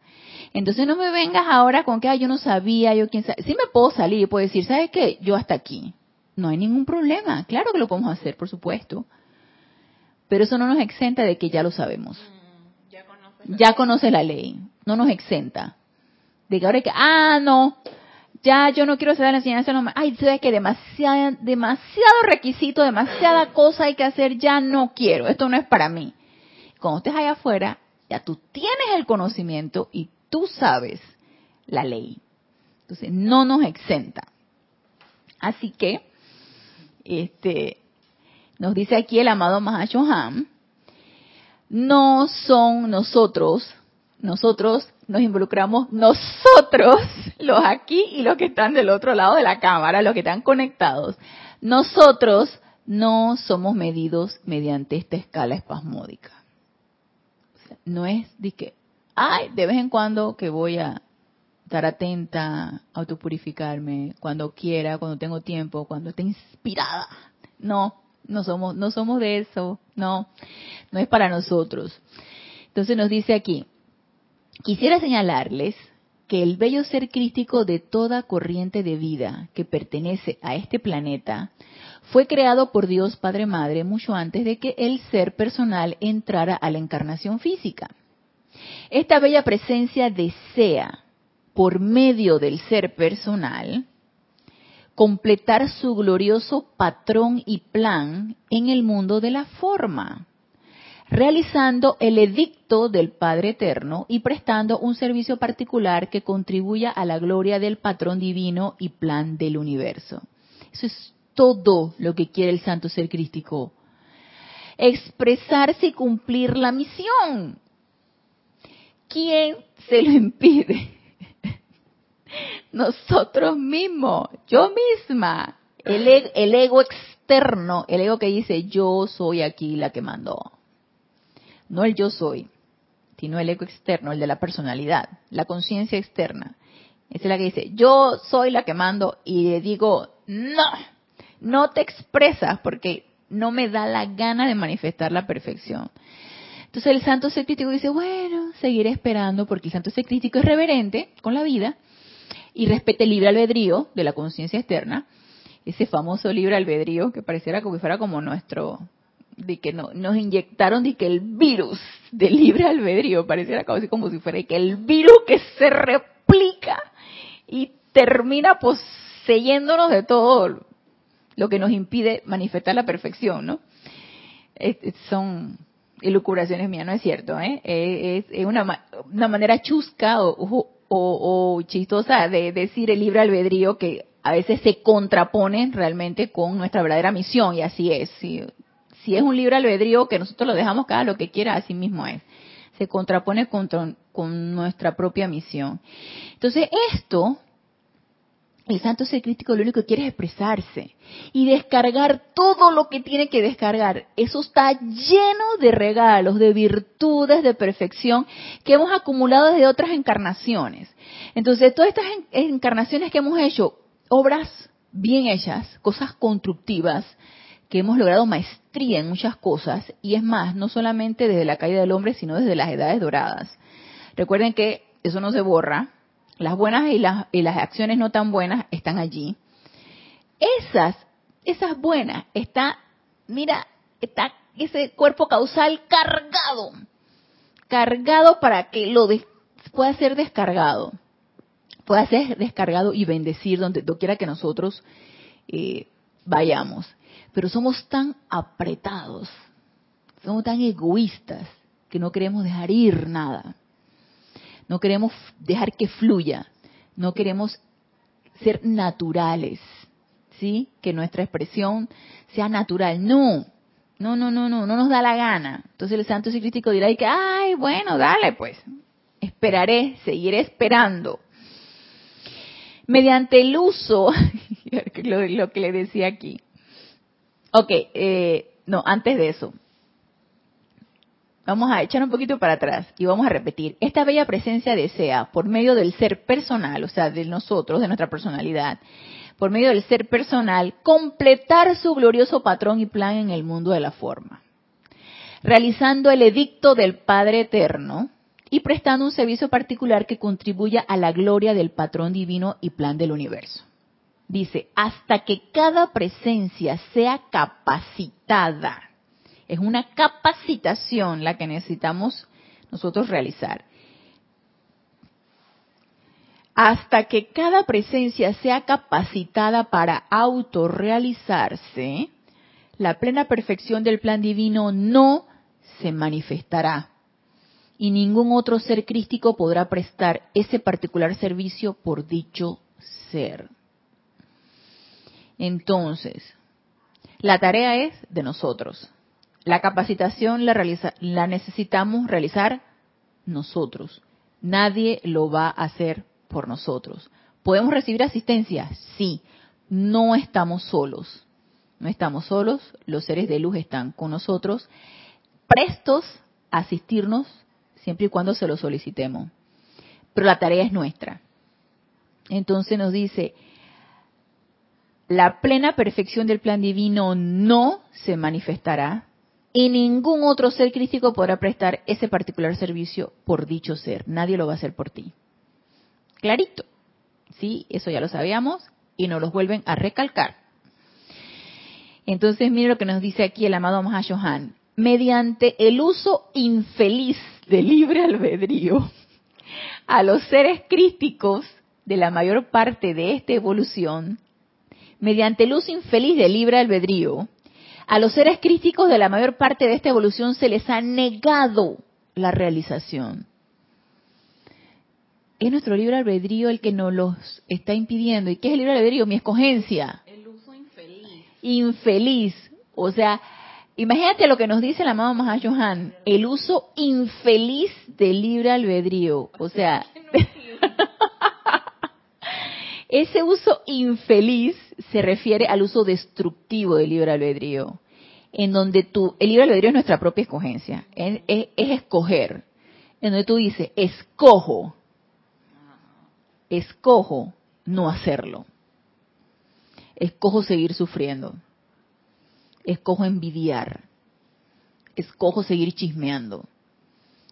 Entonces no me vengas ahora con que yo no sabía, yo quién sabe. Sí me puedo salir y puedo decir, ¿sabes qué? Yo hasta aquí. No hay ningún problema. Claro que lo podemos hacer, por supuesto. Pero eso no nos exenta de que ya lo sabemos. Mm, ya conoce la ley. No nos exenta. De que ahora hay que, ah, no, ya yo no quiero hacer la enseñanza, no, ay, sabes que demasiado, demasiado requisito, demasiada cosa hay que hacer, ya no quiero, esto no es para mí. Cuando estés allá afuera, ya tú tienes el conocimiento y tú sabes la ley. Entonces, no nos exenta. Así que, este, nos dice aquí el amado Mahashoham, no son nosotros, nosotros nos involucramos nosotros, los aquí y los que están del otro lado de la cámara, los que están conectados. Nosotros no somos medidos mediante esta escala espasmódica. no es de que, ay, de vez en cuando que voy a estar atenta, autopurificarme, cuando quiera, cuando tengo tiempo, cuando esté inspirada. No, no somos, no somos de eso, no, no es para nosotros. Entonces nos dice aquí, Quisiera señalarles que el bello ser crístico de toda corriente de vida que pertenece a este planeta fue creado por Dios Padre Madre mucho antes de que el ser personal entrara a la encarnación física. Esta bella presencia desea, por medio del ser personal, completar su glorioso patrón y plan en el mundo de la forma realizando el edicto del Padre Eterno y prestando un servicio particular que contribuya a la gloria del patrón divino y plan del universo. Eso es todo lo que quiere el santo ser crístico. Expresarse y cumplir la misión. ¿Quién se lo impide? Nosotros mismos, yo misma, el, e-, el ego externo, el ego que dice yo soy aquí la que mandó no el yo soy, sino el ego externo, el de la personalidad, la conciencia externa. Es la que dice, yo soy la que mando y le digo, no, no te expresas porque no me da la gana de manifestar la perfección. Entonces el santo ser crítico dice, bueno, seguiré esperando porque el santo ser crítico es reverente con la vida y respeta el libre albedrío de la conciencia externa, ese famoso libre albedrío que pareciera como si fuera como nuestro de que no, nos inyectaron de que el virus del libre albedrío, pareciera casi como si fuera que el virus que se replica y termina poseyéndonos de todo lo que nos impide manifestar la perfección, ¿no? son elucubraciones mías, no es cierto, ¿eh? Es, una, una manera chusca o, o, chistosa de decir el libre albedrío que a veces se contrapone realmente con nuestra verdadera misión y así es. Si es un libre albedrío que nosotros lo dejamos cada lo que quiera, así mismo es. Se contrapone con, con nuestra propia misión. Entonces, esto, el santo ser crítico lo único que quiere es expresarse y descargar todo lo que tiene que descargar. Eso está lleno de regalos, de virtudes, de perfección que hemos acumulado desde otras encarnaciones. Entonces, todas estas encarnaciones que hemos hecho, obras bien hechas, cosas constructivas, que hemos logrado maestría en muchas cosas, y es más, no solamente desde la caída del hombre, sino desde las edades doradas. Recuerden que eso no se borra, las buenas y las, y las acciones no tan buenas están allí. Esas, esas buenas, está, mira, está ese cuerpo causal cargado, cargado para que lo pueda ser descargado, pueda ser descargado y bendecir donde quiera que nosotros eh, vayamos pero somos tan apretados, somos tan egoístas que no queremos dejar ir nada. No queremos dejar que fluya, no queremos ser naturales, ¿sí? Que nuestra expresión sea natural. No, no, no, no, no, no nos da la gana. Entonces el santo crítico dirá que, ay, bueno, dale pues, esperaré, seguiré esperando. Mediante el uso, lo que le decía aquí, Ok, eh, no, antes de eso. Vamos a echar un poquito para atrás y vamos a repetir. Esta bella presencia desea, por medio del ser personal, o sea, de nosotros, de nuestra personalidad, por medio del ser personal, completar su glorioso patrón y plan en el mundo de la forma. Realizando el edicto del Padre Eterno y prestando un servicio particular que contribuya a la gloria del patrón divino y plan del universo dice, hasta que cada presencia sea capacitada. Es una capacitación la que necesitamos nosotros realizar. Hasta que cada presencia sea capacitada para autorrealizarse, la plena perfección del plan divino no se manifestará y ningún otro ser crístico podrá prestar ese particular servicio por dicho ser. Entonces, la tarea es de nosotros. La capacitación la, necesitamos realizar nosotros. Nadie lo va a hacer por nosotros. ¿Podemos recibir asistencia? Sí. No estamos solos. No estamos solos. Los seres de luz están con nosotros, prestos a asistirnos siempre y cuando se lo solicitemos. Pero la tarea es nuestra. Entonces nos dice, la plena perfección del plan divino no se manifestará y ningún otro ser crístico podrá prestar ese particular servicio por dicho ser. Nadie lo va a hacer por ti. Clarito. Sí, eso ya lo sabíamos y nos lo vuelven a recalcar. Entonces, mire lo que nos dice aquí el amado Mahashohan. Mediante el uso infeliz del libre albedrío, a los seres crísticos de la mayor parte de esta evolución mediante el uso infeliz del libre albedrío, A los seres críticos de la mayor parte de esta evolución se les ha negado la realización. Es nuestro libre albedrío el que nos los está impidiendo. ¿Y qué es el libre albedrío? Mi escogencia. El uso infeliz. Infeliz. O sea, imagínate lo que nos dice la mamá Mahayohan, el uso infeliz del libre albedrío. O sea, ese uso infeliz se refiere al uso destructivo del libre albedrío, en donde tú, el libre albedrío es nuestra propia escogencia, es, es escoger, en donde tú dices, escojo, escojo no hacerlo, escojo seguir sufriendo, escojo envidiar, escojo seguir chismeando,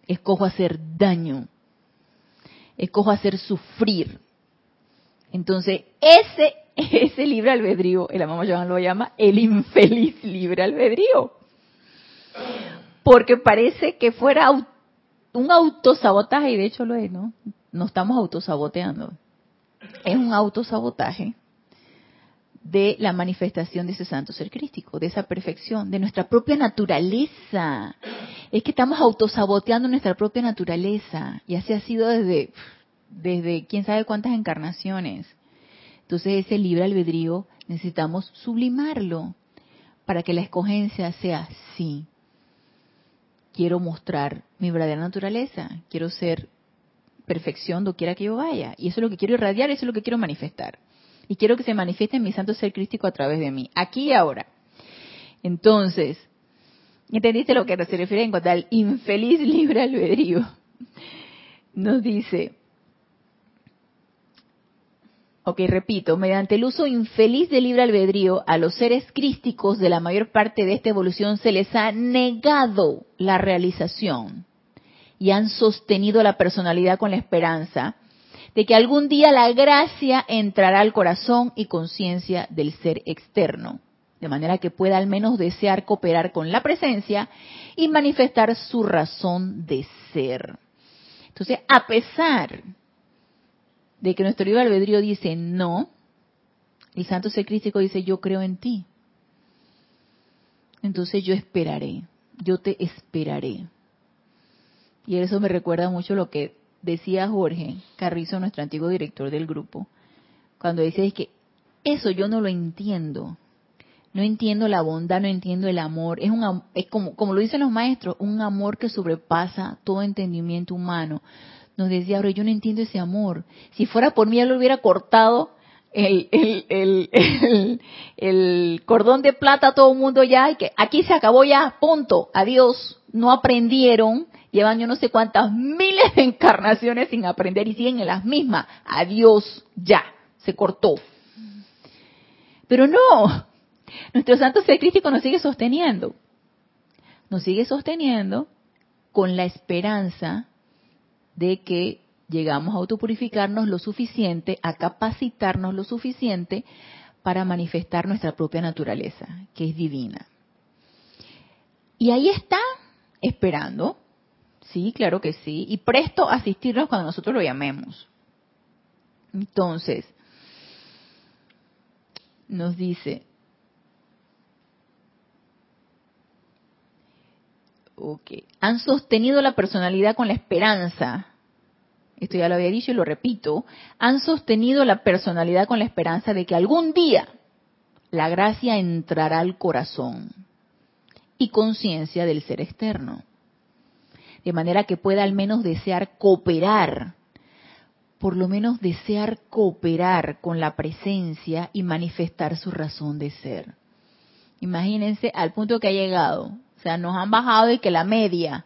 escojo hacer daño, escojo hacer sufrir. Entonces, ese ese libre albedrío, el mamá Joan lo llama el infeliz libre albedrío. Porque parece que fuera un autosabotaje, y de hecho lo es, ¿no? No estamos autosaboteando. Es un autosabotaje de la manifestación de ese santo ser crístico, de esa perfección, de nuestra propia naturaleza. Es que estamos autosaboteando nuestra propia naturaleza. Y así ha sido desde, desde quién sabe cuántas encarnaciones. Entonces ese libre albedrío necesitamos sublimarlo para que la escogencia sea sí. Quiero mostrar mi verdadera naturaleza, quiero ser perfección quiera que yo vaya. Y eso es lo que quiero irradiar, eso es lo que quiero manifestar. Y quiero que se manifieste en mi santo ser crístico a través de mí, aquí y ahora. Entonces, ¿entendiste lo que se refiere en cuanto al infeliz libre albedrío? Nos dice, Ok, repito, mediante el uso infeliz del libre albedrío, a los seres crísticos de la mayor parte de esta evolución se les ha negado la realización y han sostenido la personalidad con la esperanza de que algún día la gracia entrará al corazón y conciencia del ser externo, de manera que pueda al menos desear cooperar con la presencia y manifestar su razón de ser. Entonces, a pesar de que nuestro libre albedrío dice no, el santo ser crístico dice yo creo en ti. Entonces yo esperaré, yo te esperaré. Y eso me recuerda mucho lo que decía Jorge Carrizo, nuestro antiguo director del grupo, cuando decía que eso yo no lo entiendo. No entiendo la bondad, no entiendo el amor. Es, un, es como, como lo dicen los maestros, un amor que sobrepasa todo entendimiento humano nos decía, ahora yo no entiendo ese amor. Si fuera por mí, él lo hubiera cortado el, el, el, cordón de plata a todo el mundo ya, y que aquí se acabó ya, punto, adiós. No aprendieron, llevan yo no sé cuántas miles de encarnaciones sin aprender y siguen en las mismas. Adiós, ya, se cortó. Pero no, nuestro santo ser nos sigue sosteniendo. Nos sigue sosteniendo con la esperanza de que llegamos a autopurificarnos lo suficiente, a capacitarnos lo suficiente para manifestar nuestra propia naturaleza, que es divina. Y ahí está, esperando, sí, claro que sí, y presto a asistirnos cuando nosotros lo llamemos. Entonces, nos dice, ok, han sostenido la personalidad con la esperanza. Esto ya lo había dicho y lo repito, han sostenido la personalidad con la esperanza de que algún día la gracia entrará al corazón y conciencia del ser externo, de manera que pueda al menos desear cooperar, por lo menos desear cooperar con la presencia y manifestar su razón de ser. Imagínense al punto que ha llegado, o sea, nos han bajado y que la media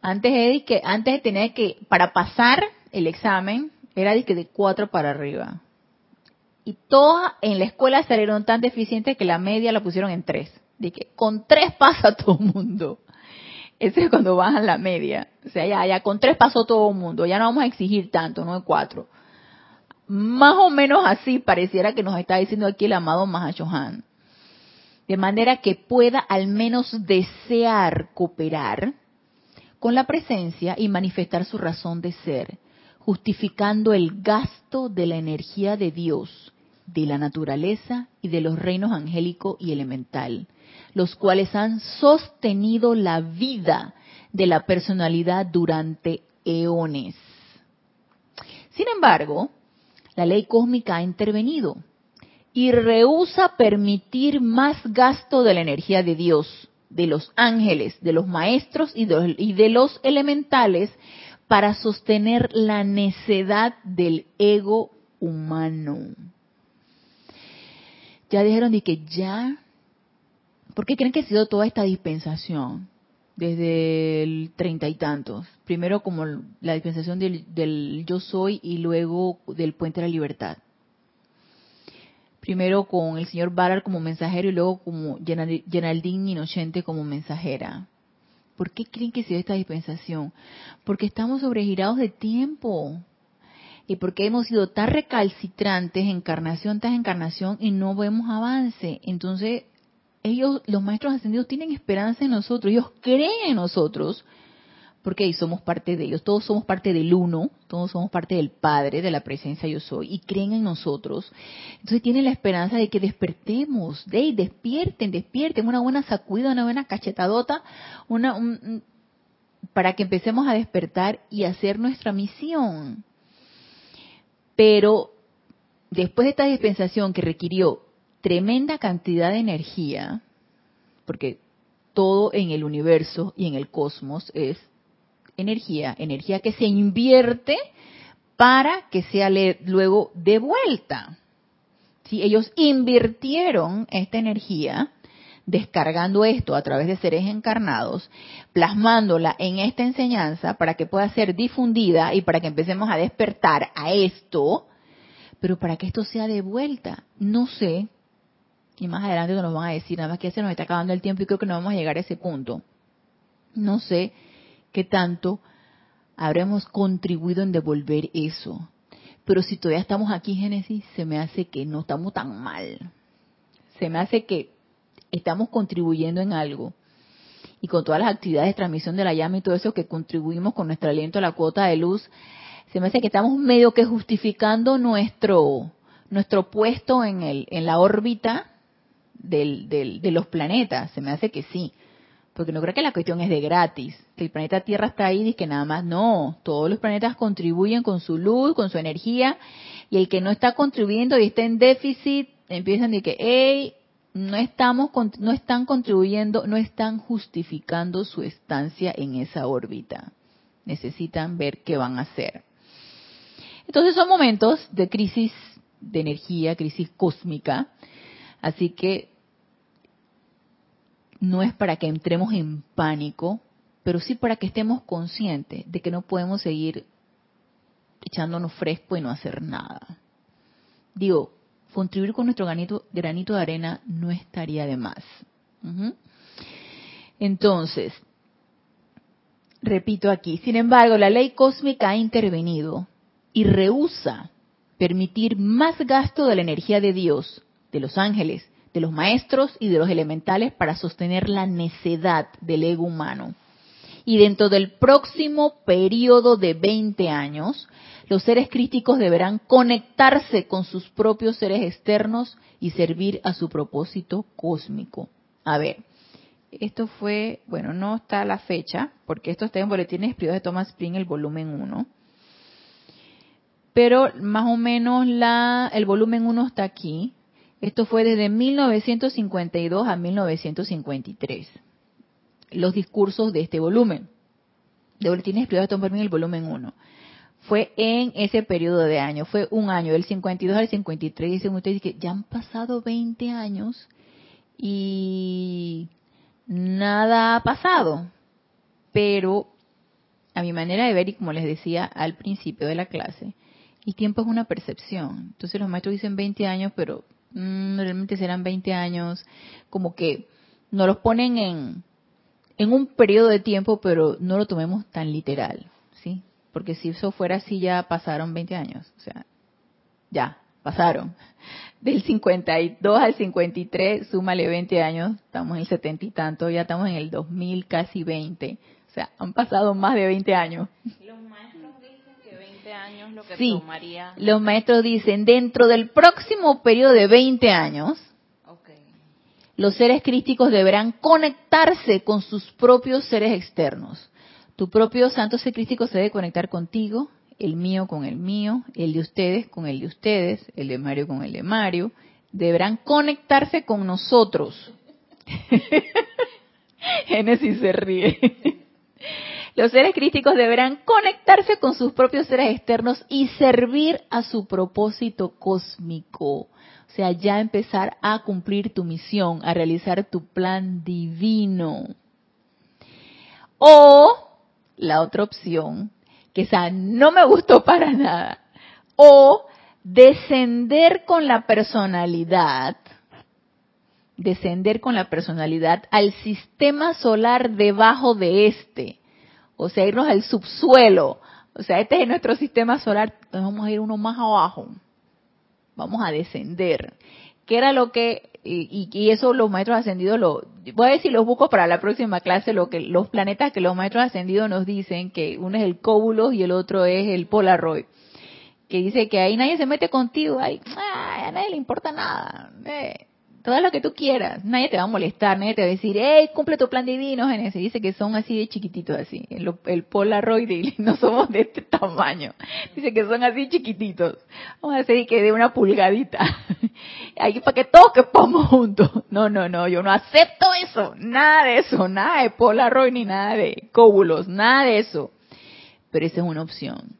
antes de que tener que para pasar el examen era de que de cuatro para arriba. Y todas en la escuela salieron tan deficientes que la media la pusieron en tres. De que con tres pasa todo el mundo. Ese es cuando bajan la media. O sea, ya, ya con tres pasó todo el mundo. Ya no vamos a exigir tanto, no de cuatro. Más o menos así pareciera que nos está diciendo aquí el amado Mahashohan. De manera que pueda al menos desear cooperar con la presencia y manifestar su razón de ser, justificando el gasto de la energía de Dios, de la naturaleza y de los reinos angélico y elemental, los cuales han sostenido la vida de la personalidad durante eones. Sin embargo, la ley cósmica ha intervenido y rehúsa permitir más gasto de la energía de Dios, de los ángeles, de los maestros y de los, elementales para sostener la necedad del ego humano. Ya dijeron de que ya, ¿por qué creen que ha sido toda esta dispensación? Desde el treinta y tantos. Primero como la dispensación del, del yo soy y luego del puente de la libertad primero con el señor Barar como mensajero y luego como Geraldine Inocente como mensajera. ¿Por qué creen que se esta dispensación? Porque estamos sobregirados de tiempo. Y porque hemos sido tan recalcitrantes, encarnación tras encarnación, y no vemos avance. Entonces, ellos, los maestros ascendidos, tienen esperanza en nosotros, ellos creen en nosotros, porque somos parte de ellos, todos somos parte del uno, todos somos parte del Padre, de la presencia yo soy, y creen en nosotros. Entonces tienen la esperanza de que despertemos, de despierten, despierten, una buena sacudida, una buena cachetadota, una, para que empecemos a despertar y hacer nuestra misión. Pero después de esta dispensación que requirió tremenda cantidad de energía, porque todo en el universo y en el cosmos es energía, energía que se invierte para que sea luego devuelta. Si ellos invirtieron esta energía, descargando esto a través de seres encarnados, plasmándola en esta enseñanza para que pueda ser difundida y para que empecemos a despertar a esto, pero para que esto sea devuelta, no sé, y más adelante nos van a decir, nada más que se nos está acabando el tiempo y creo que no vamos a llegar a ese punto. No sé qué tanto habremos contribuido en devolver eso. Pero si todavía estamos aquí, Génesis, se me hace que no estamos tan mal. Se me hace que estamos contribuyendo en algo. Y con todas las actividades de transmisión de la llama y todo eso que contribuimos con nuestro aliento a la cuota de luz, se me hace que estamos medio que justificando nuestro nuestro puesto en el en la órbita del, del, de los planetas. Se me hace que sí porque no creo que la cuestión es de gratis, el planeta Tierra está ahí y que nada más no, todos los planetas contribuyen con su luz, con su energía, y el que no está contribuyendo y está en déficit, empiezan decir que, hey, no estamos, no están contribuyendo, no están justificando su estancia en esa órbita. Necesitan ver qué van a hacer. Entonces son momentos de crisis de energía, crisis cósmica, así que no es para que entremos en pánico, pero sí para que estemos conscientes de que no podemos seguir echándonos fresco y no hacer nada. Digo, contribuir con nuestro granito, granito de arena no estaría de más. Entonces, repito aquí, sin embargo, la ley cósmica ha intervenido y rehúsa permitir más gasto de la energía de Dios, de los ángeles, de los maestros y de los elementales para sostener la necedad del ego humano. Y dentro del próximo periodo de 20 años, los seres críticos deberán conectarse con sus propios seres externos y servir a su propósito cósmico. A ver, esto fue, bueno, no está la fecha, porque esto está en Boletines Privados de Thomas Spring, el volumen 1. Pero más o menos la, el volumen 1 está aquí, esto fue desde 1952 a 1953. Los discursos de este volumen. De Boletines Privados de Tom el volumen 1. Fue en ese periodo de años. Fue un año, del 52 al 53. Dicen ustedes que ya han pasado 20 años y nada ha pasado. Pero a mi manera de ver, y como les decía al principio de la clase, el tiempo es una percepción. Entonces los maestros dicen 20 años, pero Mm, realmente serán 20 años, como que nos los ponen en, en un periodo de tiempo, pero no lo tomemos tan literal, ¿sí? Porque si eso fuera así, ya pasaron 20 años, o sea, ya, pasaron. Del 52 al 53, súmale 20 años, estamos en el 70 y tanto, ya estamos en el 2000, casi 20. O sea, han pasado más de 20 años años lo que sí, Los maestros dicen, dentro del próximo periodo de 20 años, los seres crísticos deberán conectarse con sus propios seres externos. Tu propio santo ser crístico se debe conectar contigo, el mío con el mío, el de ustedes con el de ustedes, el de Mario con el de Mario. Deberán conectarse con nosotros. Génesis se ríe. Los seres críticos deberán conectarse con sus propios seres externos y servir a su propósito cósmico. O sea, ya empezar a cumplir tu misión, a realizar tu plan divino. O la otra opción, que esa no me gustó para nada. O descender con la personalidad, descender con la personalidad al sistema solar debajo de este o sea, irnos al subsuelo. O sea, este es nuestro sistema solar, vamos a ir uno más abajo. Vamos a descender. ¿Qué era lo que, y, eso los maestros ascendidos lo, voy a decir los busco para la próxima clase, lo que, los planetas que los maestros ascendidos nos dicen, que uno es el Cóbulos y el otro es el Polaroid. Que dice que ahí nadie se mete contigo, ahí, a nadie le importa nada. Eh, todo lo que tú quieras. Nadie te va a molestar, nadie te va a decir, hey, cumple tu plan divino, Genesis. Dice que son así de chiquititos, así. El, el Polaroid, no somos de este tamaño. Dice que son así chiquititos. Vamos a decir que de una pulgadita. Ahí para que todos quepamos juntos. No, no, no, yo no acepto eso. Nada de eso. Nada de Polaroid ni nada de cóbulos. Nada de eso. Pero esa es una opción.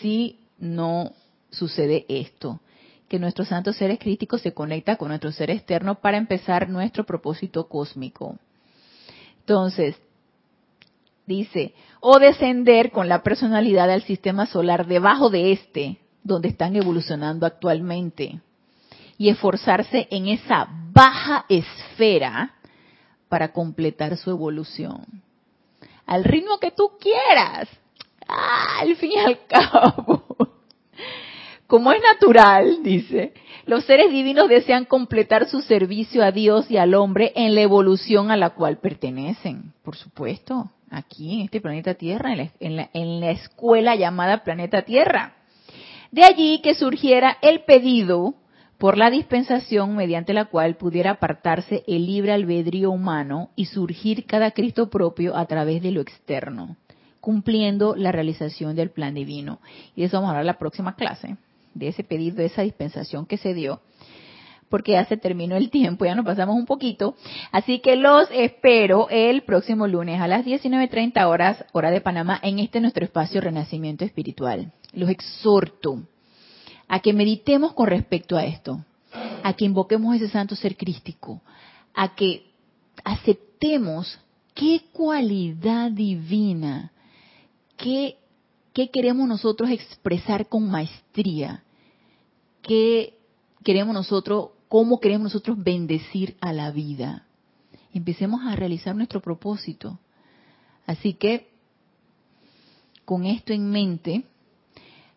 Si no sucede esto que nuestro santo seres críticos se conecta con nuestro ser externo para empezar nuestro propósito cósmico. Entonces, dice, o descender con la personalidad al sistema solar debajo de este, donde están evolucionando actualmente, y esforzarse en esa baja esfera para completar su evolución. Al ritmo que tú quieras. Ah, al fin y al cabo. Como es natural, dice, los seres divinos desean completar su servicio a Dios y al hombre en la evolución a la cual pertenecen. Por supuesto, aquí en este planeta Tierra, en la, en la, escuela llamada planeta Tierra. De allí que surgiera el pedido por la dispensación mediante la cual pudiera apartarse el libre albedrío humano y surgir cada Cristo propio a través de lo externo, cumpliendo la realización del plan divino. Y de eso vamos a hablar la próxima clase de ese pedido, de esa dispensación que se dio, porque ya se terminó el tiempo, ya nos pasamos un poquito. Así que los espero el próximo lunes a las 19.30 horas, hora de Panamá, en este nuestro espacio Renacimiento Espiritual. Los exhorto a que meditemos con respecto a esto, a que invoquemos ese santo ser crístico, a que aceptemos qué cualidad divina, qué, qué queremos nosotros expresar con maestría qué queremos nosotros, cómo queremos nosotros bendecir a la vida. Empecemos a realizar nuestro propósito. Así que, con esto en mente,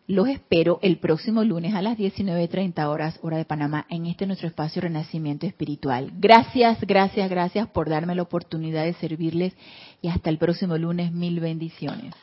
los espero el próximo lunes a las 19.30 horas, hora de Panamá, en este nuestro espacio Renacimiento Espiritual. Gracias, gracias, gracias por darme la oportunidad de servirles y hasta el próximo lunes. Mil bendiciones.